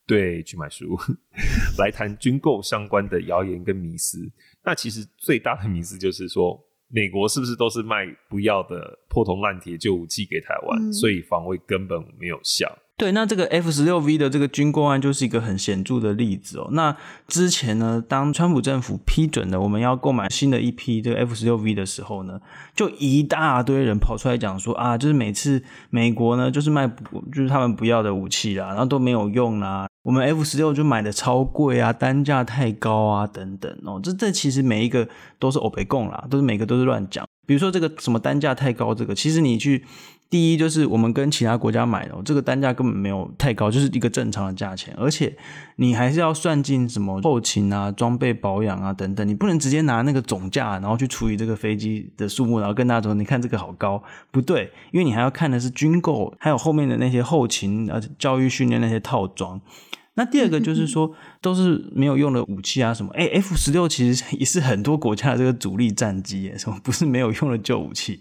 对，去买书，来谈军购相关的谣言跟迷思。那其实最大的迷思就是说，美国是不是都是卖不要的破铜烂铁旧武器给台湾，嗯，所以防卫根本没有效。对，那这个 F 十六 V 的这个军购案就是一个很显著的例子哦。那之前呢，当川普政府批准了我们要购买新的一批这个 F 十六 V 的时候呢，就一大堆人跑出来讲说啊，就是每次美国呢就是卖就是他们不要的武器啦，然后都没有用啦，我们 F 十六就买的超贵啊，单价太高啊等等哦。这这其实每一个都是欧北共啦，都是每个都是乱讲。比如说这个什么单价太高，这个其实你去。第一就是我们跟其他国家买的，这个单价根本没有太高，就是一个正常的价钱，而且你还是要算进什么后勤啊、装备保养啊等等，你不能直接拿那个总价然后去除以这个飞机的数目，然后跟大家说你看这个好高，不对，因为你还要看的是军购，还有后面的那些后勤、呃教育训练那些套装。那第二个就是说都是没有用的武器啊什么，哎，F 十六其实也是很多国家的这个主力战机耶，什么不是没有用的旧武器。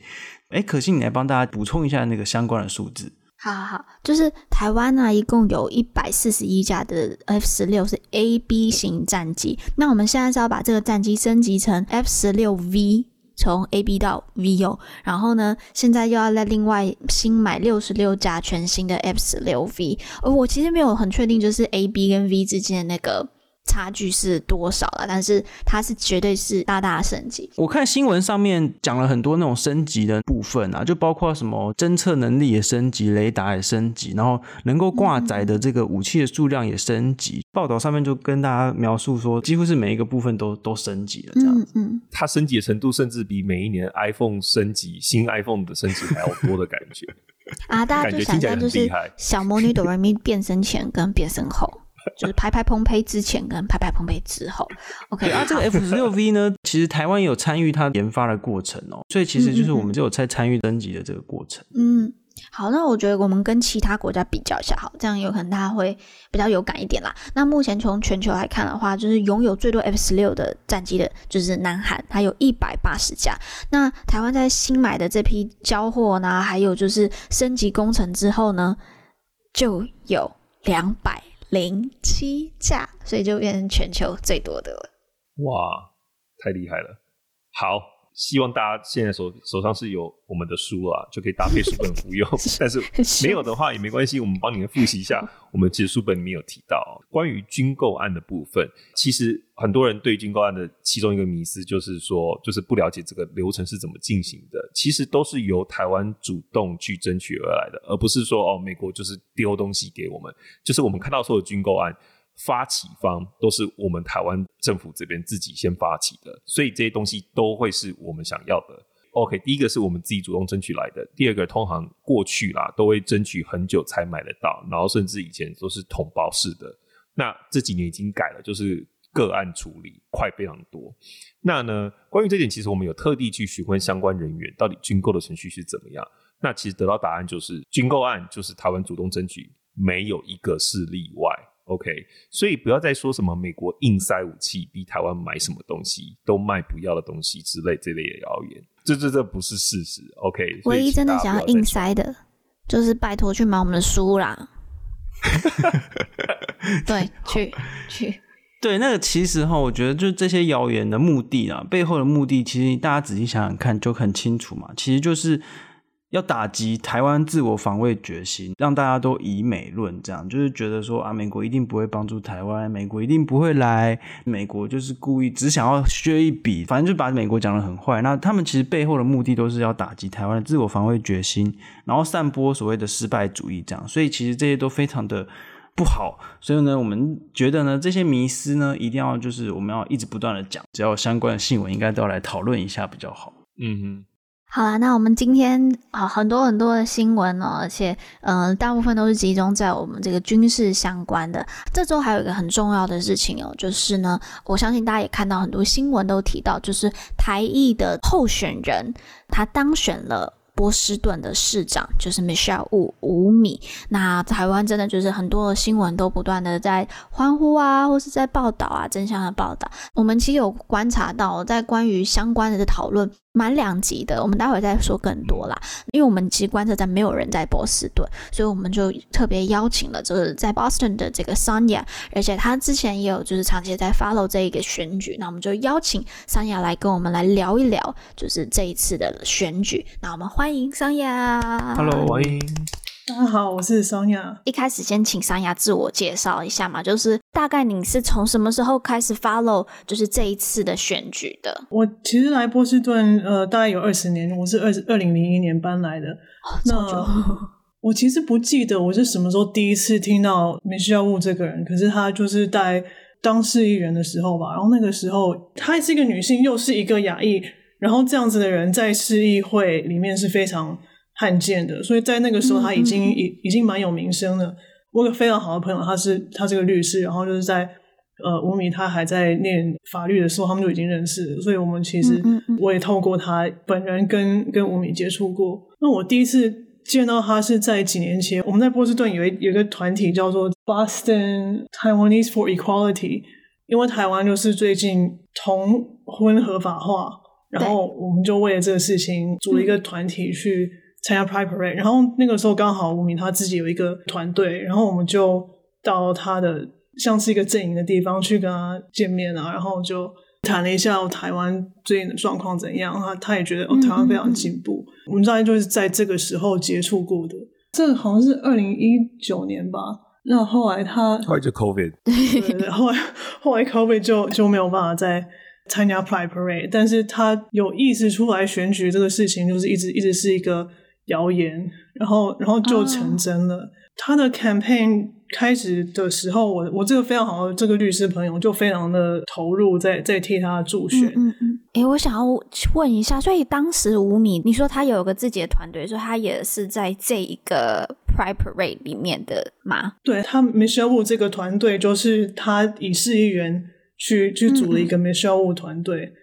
哎，可心，你来帮大家补充一下那个相关的数字。好好好，就是台湾呢，一共有一百四十一架的 F 十六是 A B 型战机。那我们现在是要把这个战机升级成 F 十六 V，从 A B 到 V O，。然后呢，现在又要再另外新买六十六架全新的 F 十六 V。而我其实没有很确定，就是 A B 跟 V 之间的那个差距是多少了，但是它是绝对是大大的升级。我看新闻上面讲了很多那种升级的部分啊，就包括什么侦测能力也升级，雷达也升级，然后能够挂载的这个武器的数量也升级。报道上面就跟大家描述说，几乎是每一个部分都都升级了这样子。嗯，它升级的程度甚至比每一年 iPhone 升级新 iPhone 的升级还要多的感觉 啊！大家就想象就是小魔女哆瑞咪变身前跟变身后。就是拍拍澎湃之前跟拍拍澎湃之后，OK。啊，这个 F 十六 V 呢，其实台湾有参与它研发的过程哦，所以其实就是我们就有在参与升级的这个过程。嗯，好，那我觉得我们跟其他国家比较一下，好，这样有可能大家会比较有感一点啦。那目前从全球来看的话，就是拥有最多 F 十六的战机的，就是南韩，它有一百八十架。那台湾在新买的这批交货呢，还有就是升级工程之后呢，就有两百。零七架，所以就变成全球最多的了。哇，太厉害了！好。希望大家现在手手上是有我们的书啊，就可以搭配书本服用。但是没有的话也没关系，我们帮你们复习一下。我们其实书本里面有提到关于军购案的部分。其实很多人对军购案的其中一个迷思就是说，就是不了解这个流程是怎么进行的。其实都是由台湾主动去争取而来的，而不是说哦，美国就是丢东西给我们。就是我们看到所有军购案。发起方都是我们台湾政府这边自己先发起的，所以这些东西都会是我们想要的。OK，第一个是我们自己主动争取来的，第二个通常过去啦都会争取很久才买得到，然后甚至以前都是统包式的。那这几年已经改了，就是个案处理快非常多。那呢，关于这点，其实我们有特地去询问相关人员，到底军购的程序是怎么样？那其实得到答案就是，军购案就是台湾主动争取，没有一个是例外。OK，所以不要再说什么美国硬塞武器，逼台湾买什么东西都卖不要的东西之类这类的谣言，这这这不是事实。OK，唯一真的想要硬塞的，就是拜托去买我们的书啦。对，去去，对，那个其实哈，我觉得就这些谣言的目的啊，背后的目的，其实大家仔细想想看就很清楚嘛，其实就是。要打击台湾自我防卫决心，让大家都以美论，这样就是觉得说啊，美国一定不会帮助台湾，美国一定不会来，美国就是故意只想要削一笔，反正就把美国讲得很坏。那他们其实背后的目的都是要打击台湾的自我防卫决心，然后散播所谓的失败主义，这样。所以其实这些都非常的不好。所以呢，我们觉得呢，这些迷思呢，一定要就是我们要一直不断的讲，只要相关的新闻，应该都要来讨论一下比较好。嗯哼。好啦，那我们今天啊很多很多的新闻哦，而且呃大部分都是集中在我们这个军事相关的。这周还有一个很重要的事情哦，就是呢，我相信大家也看到很多新闻都提到，就是台裔的候选人他当选了。波士顿的市长就是 Michelle Wu 吴米，那台湾真的就是很多的新闻都不断的在欢呼啊，或是在报道啊，真相的报道。我们其实有观察到，在关于相关的讨论蛮两集的。我们待会再说更多啦，因为我们其实观测站没有人在波士顿，所以我们就特别邀请了就是在 Boston 的这个 Sonia，而且他之前也有就是长期在 follow 这一个选举，那我们就邀请 Sonia 来跟我们来聊一聊，就是这一次的选举。那我们欢迎。Sonia，Hello，欢迎，大家好，我是桑雅。一开始先请桑雅自我介绍一下嘛，就是大概你是从什么时候开始 follow，就是这一次的选举的？我其实来波士顿，呃，大概有二十年，我是二二零零一年搬来的。哦、那 我其实不记得我是什么时候第一次听到 Michelle Wu 这个人，可是他就是在当市议员的时候吧，然后那个时候她是一个女性，又是一个亚裔。然后这样子的人在市议会里面是非常罕见的，所以在那个时候他已经已、嗯、已经蛮有名声了。我有个非常好的朋友，他是他是个律师，然后就是在呃吴米他还在念法律的时候，他们就已经认识了。所以我们其实我也透过他本人跟跟吴米接触过。那我第一次见到他是在几年前，我们在波士顿有一有一个团体叫做 Boston Taiwanese for Equality，因为台湾就是最近同婚合法化。然后我们就为了这个事情组了一个团体去参加 Pride Parade，然后那个时候刚好吴敏他自己有一个团队，然后我们就到他的像是一个阵营的地方去跟他见面啊，然后就谈了一下台湾最近的状况怎样，他他也觉得哦台湾非常进步，我们大概就是在这个时候接触过的，这好像是二零一九年吧，那后来他后来就 COVID，对对对，后来后来 COVID 就就没有办法再参加 Pride Parade，但是他有意识出来选举这个事情，就是一直一直是一个谣言，然后然后就成真了。Oh. 他的 campaign 开始的时候，我我这个非常好的这个律师朋友就非常的投入在在替他助选。嗯嗯。哎、嗯欸，我想要问一下，所以当时吴敏，你说他有一个自己的团队，所以他也是在这一个 Pride Parade 里面的吗？对，他 Michelle Wu 这个团队就是他以市议员去去组了一个 Michelle Wu 团队，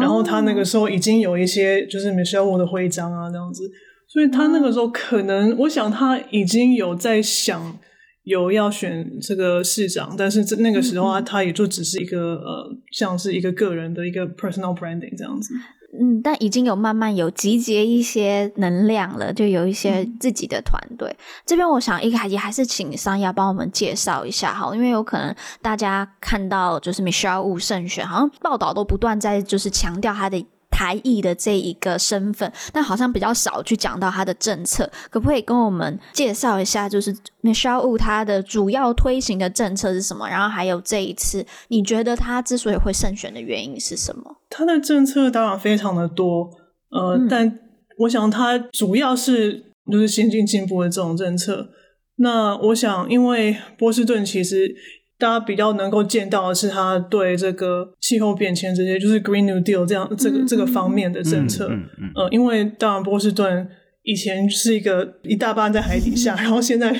然后他那个时候已经有一些就是 Michelle Wu 的徽章啊这样子。所以他那个时候可能，嗯、我想他已经有在想有要选这个市长，但是那个时候啊，他也就只是一个呃，像是一个个人的一个 personal branding 这样子。嗯，但已经有慢慢有集结一些能量了，就有一些自己的团队。嗯、这边我想一开也还是请桑雅帮我们介绍一下好，因为有可能大家看到就是 Michelle Wu 胜选，好像报道都不断在就是强调他的。台裔的这一个身份，但好像比较少去讲到他的政策，可不可以跟我们介绍一下？就是 Michelle Wu 他的主要推行的政策是什么？然后还有这一次，你觉得他之所以会胜选的原因是什么？他的政策当然非常的多，呃，嗯、但我想他主要是就是先进进步的这种政策。那我想，因为波士顿其实。大家比较能够见到的是他对这个气候变迁这些，就是 Green New Deal 这样这个这个方面的政策。嗯嗯，呃，因为当然波士顿以前是一个一大半在海底下，然后现在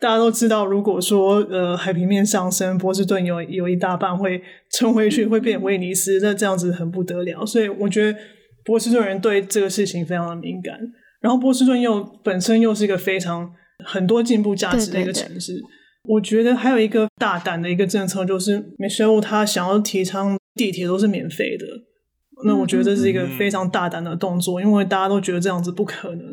大家都知道，如果说呃海平面上升，波士顿有有一大半会沉回去，会变威尼斯，那这样子很不得了。所以我觉得波士顿人对这个事情非常的敏感。然后波士顿又本身又是一个非常很多进步价值的一个城市。对对对我觉得还有一个大胆的一个政策，就是 Michelle 他想要提倡地铁都是免费的。那我觉得这是一个非常大胆的动作，因为大家都觉得这样子不可能。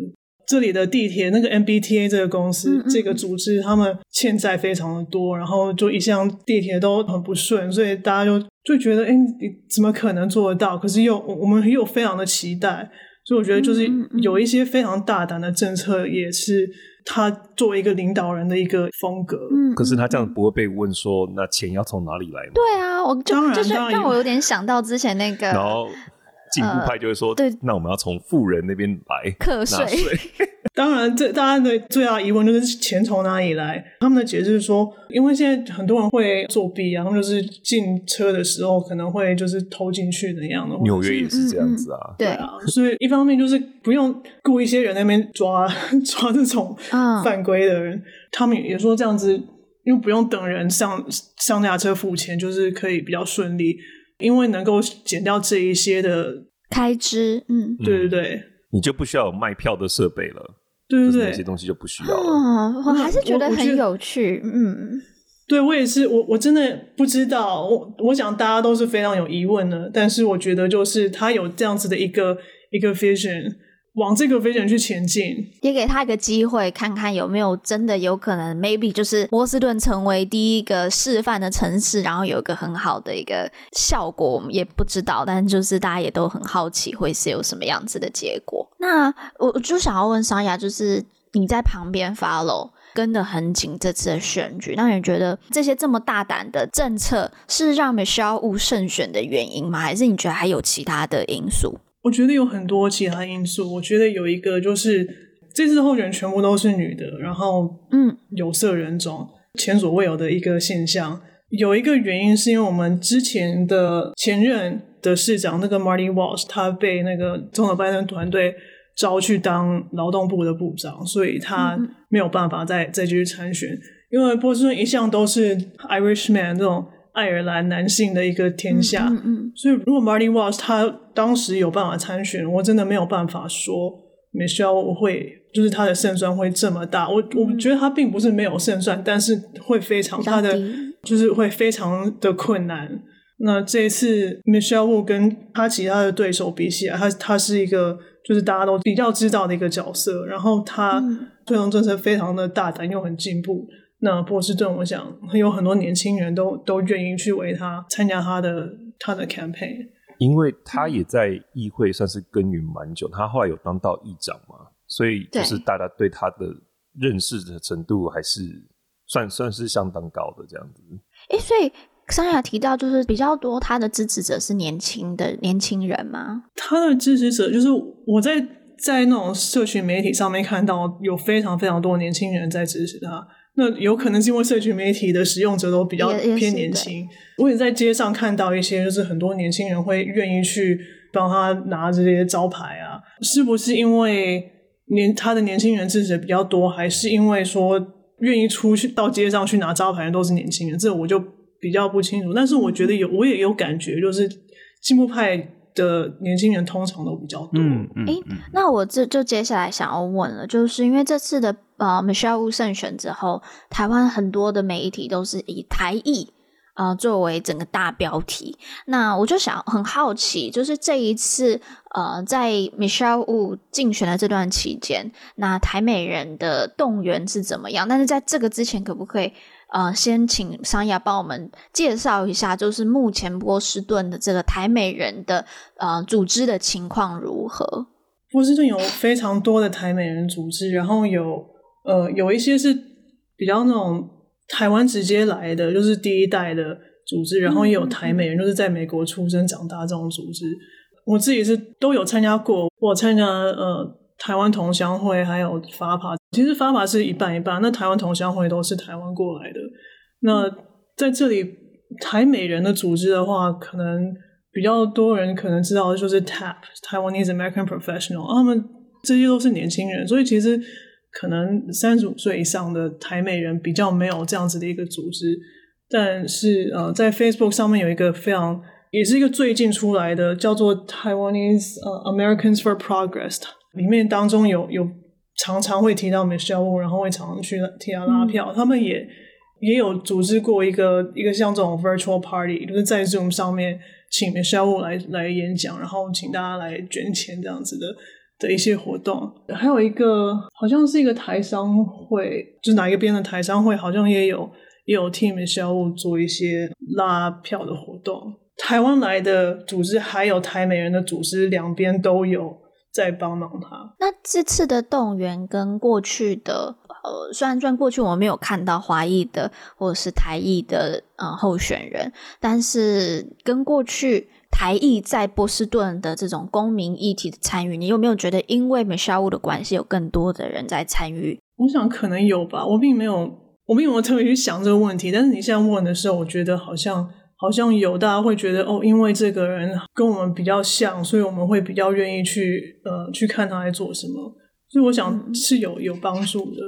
这里的地铁那个 MBTA 这个公司这个组织，他们欠债非常的多，然后就一向地铁都很不顺，所以大家就就觉得，哎，你怎么可能做得到？可是又我们又非常的期待，所以我觉得就是有一些非常大胆的政策也是。他作为一个领导人的一个风格，嗯，可是他这样不会被问说，那钱要从哪里来吗？对啊，我就就是让我有。点想到之前那个，然后进步派就会说，对，那我们要从富人那边来课税。当然，这大家的最大的疑问就是钱从哪里来？他们的解释是说，因为现在很多人会作弊啊，然后就是进车的时候可能会就是偷进去那样的。纽约也是这样子啊，对啊，所以一方面就是不用雇一些人那边抓抓这种犯规的人，他们也说这样子，因为不用等人上上下车付钱，就是可以比较顺利，因为能够减掉这一些的开支。嗯，对对对，你就不需要有卖票的设备了。对对对，那些东西就不需要了。嗯，我还是觉得很有趣。嗯，对我也是，我我真的不知道。我我想大家都是非常有疑问的，但是我觉得就是他有这样子的一个一个 vision。往这个 vision 去前进，也给他一个机会，看看有没有真的有可能，maybe 就是波士顿成为第一个示范的城市，然后有一个很好的一个效果，我们也不知道，但就是大家也都很好奇会是有什么样子的结果。那我就想要问桑雅，就是你在旁边 follow 跟得很紧这次的选举，那你觉得这些这么大胆的政策是让 Michelle Wu 胜选的原因吗？还是你觉得还有其他的因素？我觉得有很多其他因素。我觉得有一个就是这次候选人全部都是女的，然后嗯，有色人种，前所未有的一个现象。有一个原因是因为我们之前的前任的市长那个 Marty Walsh，他被那个总统拜登团队招去当劳动部的部长，所以他没有办法再再继续参选。因为波士顿一向都是 Irishman 这种。爱尔兰男性的一个天下，嗯嗯嗯、所以如果 Marty Walsh 他当时有办法参选，我真的没有办法说 Michelle 会就是他的胜算会这么大。我我觉得他并不是没有胜算，但是会非常他的就是会非常的困难。那这一次 Michelle Wu 跟他其他的对手比起来，他他是一个就是大家都比较知道的一个角色，然后他推动政策非常的大胆又很进步。那波士顿，我想有很多年轻人都都愿意去为他参加他的他的 campaign，因为他也在议会算是耕耘蛮久，他后来有当到议长嘛，所以就是大家对他的认识的程度还是算算是相当高的这样子。哎、欸，所以桑雅提到，就是比较多他的支持者是年轻的年轻人吗？他的支持者就是我在在那种社群媒体上面看到有非常非常多年轻人在支持他。那有可能是因为社群媒体的使用者都比较偏年轻。我也在街上看到一些，就是很多年轻人会愿意去帮他拿这些招牌啊，是不是因为年他的年轻人支持者比较多，还是因为说愿意出去到街上去拿招牌的都是年轻人？这我就比较不清楚。但是我觉得有，我也有感觉，就是进步派的年轻人通常都比较多。嗯嗯。诶，那我这就接下来想要问了，就是因为这次的。呃，Michelle Wu 胜选之后，台湾很多的媒体都是以台裔啊、呃、作为整个大标题。那我就想很好奇，就是这一次呃，在 Michelle Wu 竞选的这段期间，那台美人的动员是怎么样？但是在这个之前，可不可以呃先请桑雅帮我们介绍一下，就是目前波士顿的这个台美人的呃组织的情况如何？波士顿有非常多的台美人组织，然后有。呃，有一些是比较那种台湾直接来的，就是第一代的组织，然后也有台美人，就是在美国出生长大这种组织。我自己是都有参加过，我参加呃台湾同乡会，还有 FAPA。其实方法是一半一半，那台湾同乡会都是台湾过来的。那在这里台美人的组织的话，可能比较多人可能知道的就是 TAP Taiwanese American Professional，他们这些都是年轻人，所以其实。可能三十五岁以上的台美人比较没有这样子的一个组织，但是呃，在 Facebook 上面有一个非常也是一个最近出来的叫做 Taiwanese 呃 Americans for Progress，里面当中有有常常会提到 Michelle Wu，然后会常常去替他拉票。嗯、他们也也有组织过一个一个像这种 Virtual Party，就是在 Zoom 上面请 Michelle Wu 来来演讲，然后请大家来捐钱这样子的。的一些活动，还有一个好像是一个台商会，就是哪一个边的台商会，好像也有也有替 Michelle Wu 做一些拉票的活动。台湾来的组织还有台美人的组织，两边都有在帮忙他。那这次的动员跟过去的，呃，虽然虽然过去我们没有看到华裔的或者是台裔的呃候选人，但是跟过去。台裔在波士顿的这种公民议题的参与，你有没有觉得因为 Michelle Wu 的关系，有更多的人在参与？我想可能有吧，我并没有，我并没有特别去想这个问题。但是你现在问的时候，我觉得好像好像有，大家会觉得哦，因为这个人跟我们比较像，所以我们会比较愿意去呃去看他在做什么。所以我想是有有帮助的。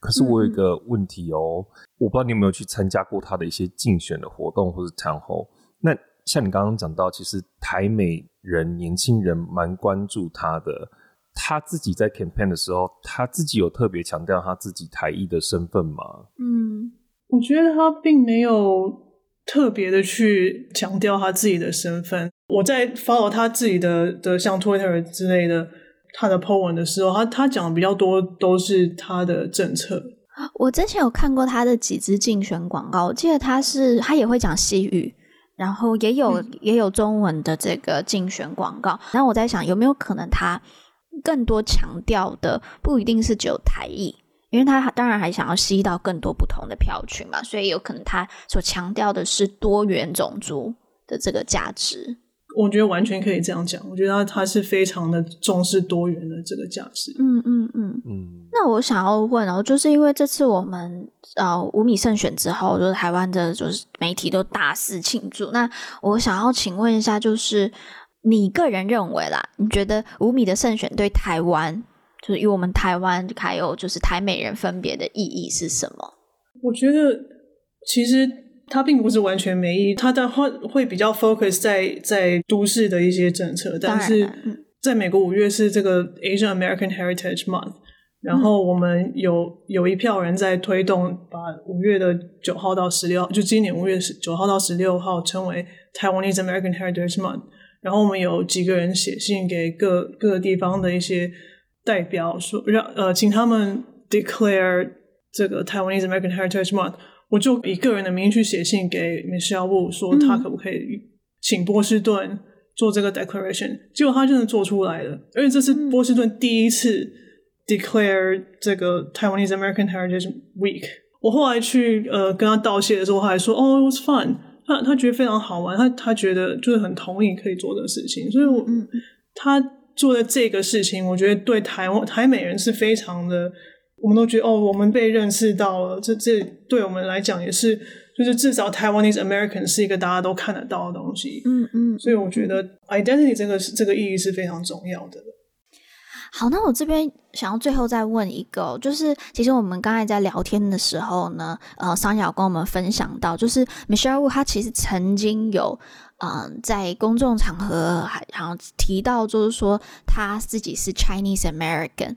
可是我有一个问题哦，我不知道你有没有去参加过他的一些竞选的活动或者 town hall，那。像你刚刚讲到，其实台美人年轻人蛮关注他的。他自己在 campaign 的时候，他自己有特别强调他自己台裔的身份吗？嗯，我觉得他并没有特别的去强调他自己的身份。我在 follow 他自己的的像 Twitter 之类的他的 po 文的时候，他他讲的比较多都是他的政策。我之前有看过他的几支竞选广告，我记得他是他也会讲西语。然后也有也有中文的这个竞选广告，然后我在想有没有可能他更多强调的不一定是只有台裔，因为他当然还想要吸到更多不同的票群嘛，所以有可能他所强调的是多元种族的这个价值。我觉得完全可以这样讲。我觉得他他是非常的重视多元的这个价值。嗯嗯嗯嗯。那我想要问哦，就是因为这次我们呃五米胜选之后，就是台湾的就是媒体都大肆庆祝。那我想要请问一下，就是你个人认为啦，你觉得五米的胜选对台湾，就是与我们台湾还有就是台美人分别的意义是什么？我觉得其实。它并不是完全没意义，它的会会比较 focus 在在都市的一些政策，但是在美国五月是这个 Asian American Heritage Month，然后我们有有一票人在推动，把五月的九号到十六号，就今年五月十九号到十六号称为 Taiwanese American Heritage Month，然后我们有几个人写信给各各个地方的一些代表，说让呃请他们 declare 这个 Taiwanese American Heritage Month。我就以个人的名义去写信给 Michelle Wu，说他可不可以请波士顿做这个 declaration，嗯。结果他真的做出来了，而且这是波士顿第一次 declare 这个 Taiwanese American Heritage Week。我后来去呃跟他道谢的时候，他还说哦，it was fun，他他觉得非常好玩，他他觉得就是很同意可以做这个事情，所以我嗯，他做的这个事情，我觉得对台湾台美人是非常的，我们都觉得哦，我们被认识到了，这这对我们来讲也是，就是至少 Taiwanese American 是一个大家都看得到的东西，嗯嗯，所以我觉得 identity 这个是这个意义是非常重要的。好，那我这边想要最后再问一个，就是其实我们刚才在聊天的时候呢，呃，桑雅跟我们分享到，就是 Michelle Wu 她其实曾经有嗯、在公众场合还然后提到，就是说他自己是 Chinese American，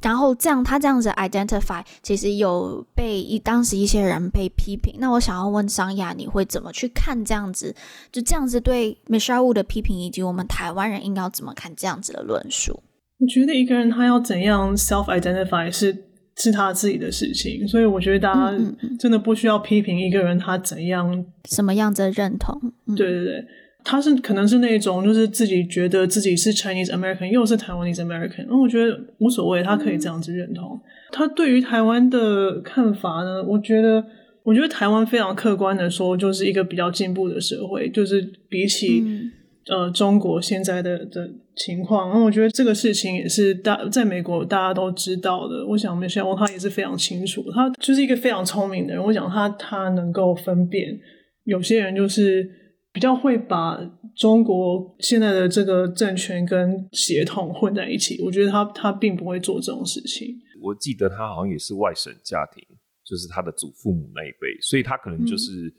然后这样他这样子 identify，其实有被一当时一些人被批评。那我想要问桑雅，你会怎么去看这样子？就这样子对 Michelle Wu 的批评，以及我们台湾人应该要怎么看这样子的论述？我觉得一个人他要怎样 self identify 是是他自己的事情，所以我觉得大家真的不需要批评一个人他怎样什么样子的认同。嗯、对对对，他是可能是那种就是自己觉得自己是 Chinese American 又是 Taiwanese American，那我觉得无所谓，他可以这样子认同。嗯、他对于台湾的看法呢？我觉得我觉得台湾非常客观的说，就是一个比较进步的社会，就是比起。嗯呃，中国现在的的情况，那我觉得这个事情也是大在美国大家都知道的。我想 Michelle 他也是非常清楚，他就是一个非常聪明的人。我想他他能够分辨，有些人就是比较会把中国现在的这个政权跟血统混在一起。我觉得他他并不会做这种事情。我记得他好像也是外省家庭，就是他的祖父母那一辈，所以他可能就是。嗯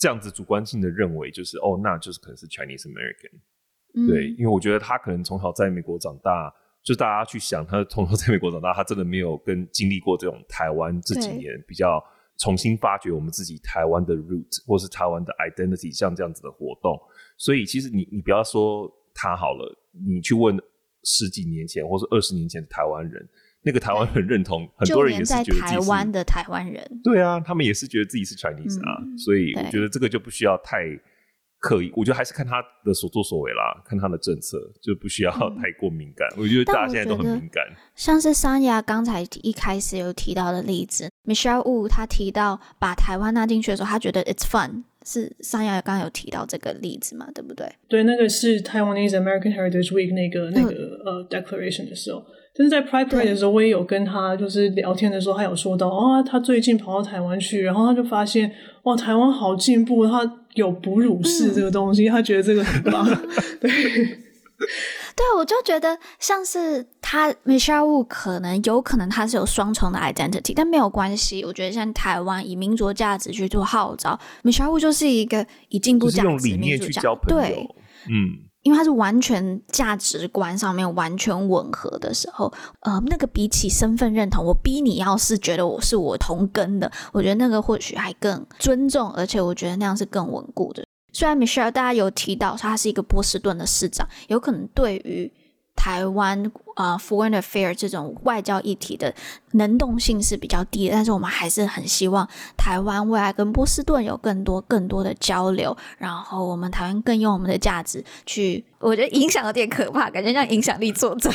这样子主观性的认为，就是哦，那就是可能是 Chinese American，嗯，对，因为我觉得他可能从小在美国长大，就大家去想，他从小在美国长大，他真的没有跟经历过这种台湾这几年比较重新发掘我们自己台湾的 root 或是台湾的 identity，像这样子的活动。所以其实你你不要说他好了，你去问十几年前或是二十年前的台湾人。那个台湾很认同，很多人也是觉得台湾的台湾人，对啊，他们也是觉得自己是 Chinese 啊，嗯、所以我觉得这个就不需要太刻意，我觉得还是看他的所作所为啦，看他的政策，就不需要太过敏感。嗯、我觉得大家现在都很敏感。像是桑雅刚才一开始有提到的例子，Michelle Wu 他提到把台湾纳进去的时候，他觉得 it's fun，是桑雅刚刚有提到这个例子嘛？对不对？对，那个是 Taiwanese American Heritage Week 那个那个呃、uh, Declaration 的时候。就是在 Pride Parade 的时候，我也有跟他就是聊天的时候，他有说到哦，他最近跑到台湾去，然后他就发现哇，台湾好进步，他有哺乳室这个东西，嗯、他觉得这个很棒。对，对，我就觉得像是他 Michelle Wu 可能有可能他是有双重的 identity，但没有关系。我觉得像台湾以民族价值去做号召，Michelle Wu 就是一个以进步价值、用理念去交朋友。对，嗯。因为他是完全价值观上面完全吻合的时候，呃，那个比起身份认同，我逼你要是觉得我是我同根的，我觉得那个或许还更尊重，而且我觉得那样是更稳固的。虽然 Michelle 大家有提到他是一个波士顿的市长，有可能对于。台湾啊、，foreign affairs 这种外交议题的能动性是比较低的，但是我们还是很希望台湾未来跟波士顿有更多更多的交流，然后我们台湾更用我们的价值去，我觉得影响有点可怕，感觉像影响力作战，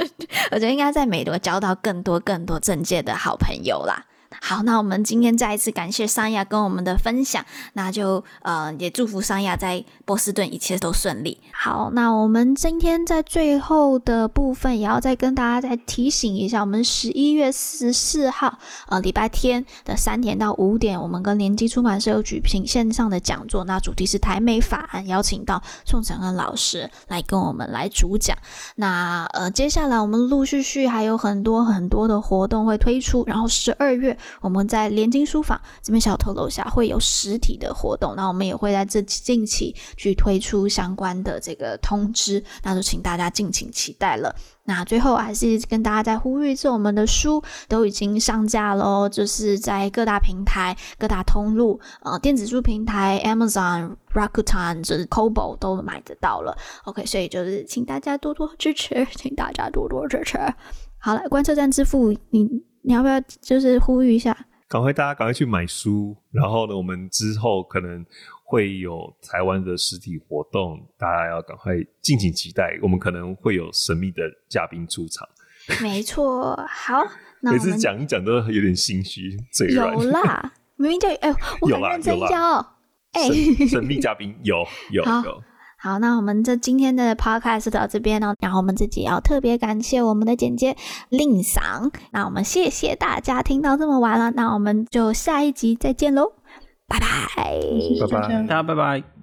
我觉得应该在美国交到更多更多政界的好朋友啦。好，那我们今天再一次感谢桑亚跟我们的分享，那就呃也祝福桑亚在波士顿一切都顺利。好，那我们今天在最后的部分也要再跟大家再提醒一下，我们十一月十四号呃礼拜天的三点到五点，我们跟联机出版社有举行线上的讲座，那主题是台美法案，邀请到宋承恩老师来跟我们来主讲。那呃接下来我们陆续续还有很多很多的活动会推出，然后十二月。我们在联经书房这边小透楼下会有实体的活动，那我们也会在这近期去推出相关的这个通知，那就请大家敬请期待了。那最后还是跟大家再呼吁一次，我们的书都已经上架喽，就是在各大平台、各大通路，呃，电子书平台 Amazon、Rakuten 就是 Kobo 都买得到了。OK，所以就是请大家多多支持，请大家多多支持。好了，观测站之父，你。你要不要就是呼吁一下？赶快大家赶快去买书，然后呢，我们之后可能会有台湾的实体活动，大家要赶快敬请期待。我们可能会有神秘的嘉宾出场。没错，好。每次讲一讲都有点心虚，嘴软。有啦，明明就哎、欸，我很认真教、喔。哎、欸，神秘嘉宾有有有。有好，那我们这今天的 podcast 到这边呢，然后我们自己要特别感谢我们的剪接令赏。那我们谢谢大家听到这么晚了，那我们就下一集再见喽，拜拜，拜拜，大家拜拜。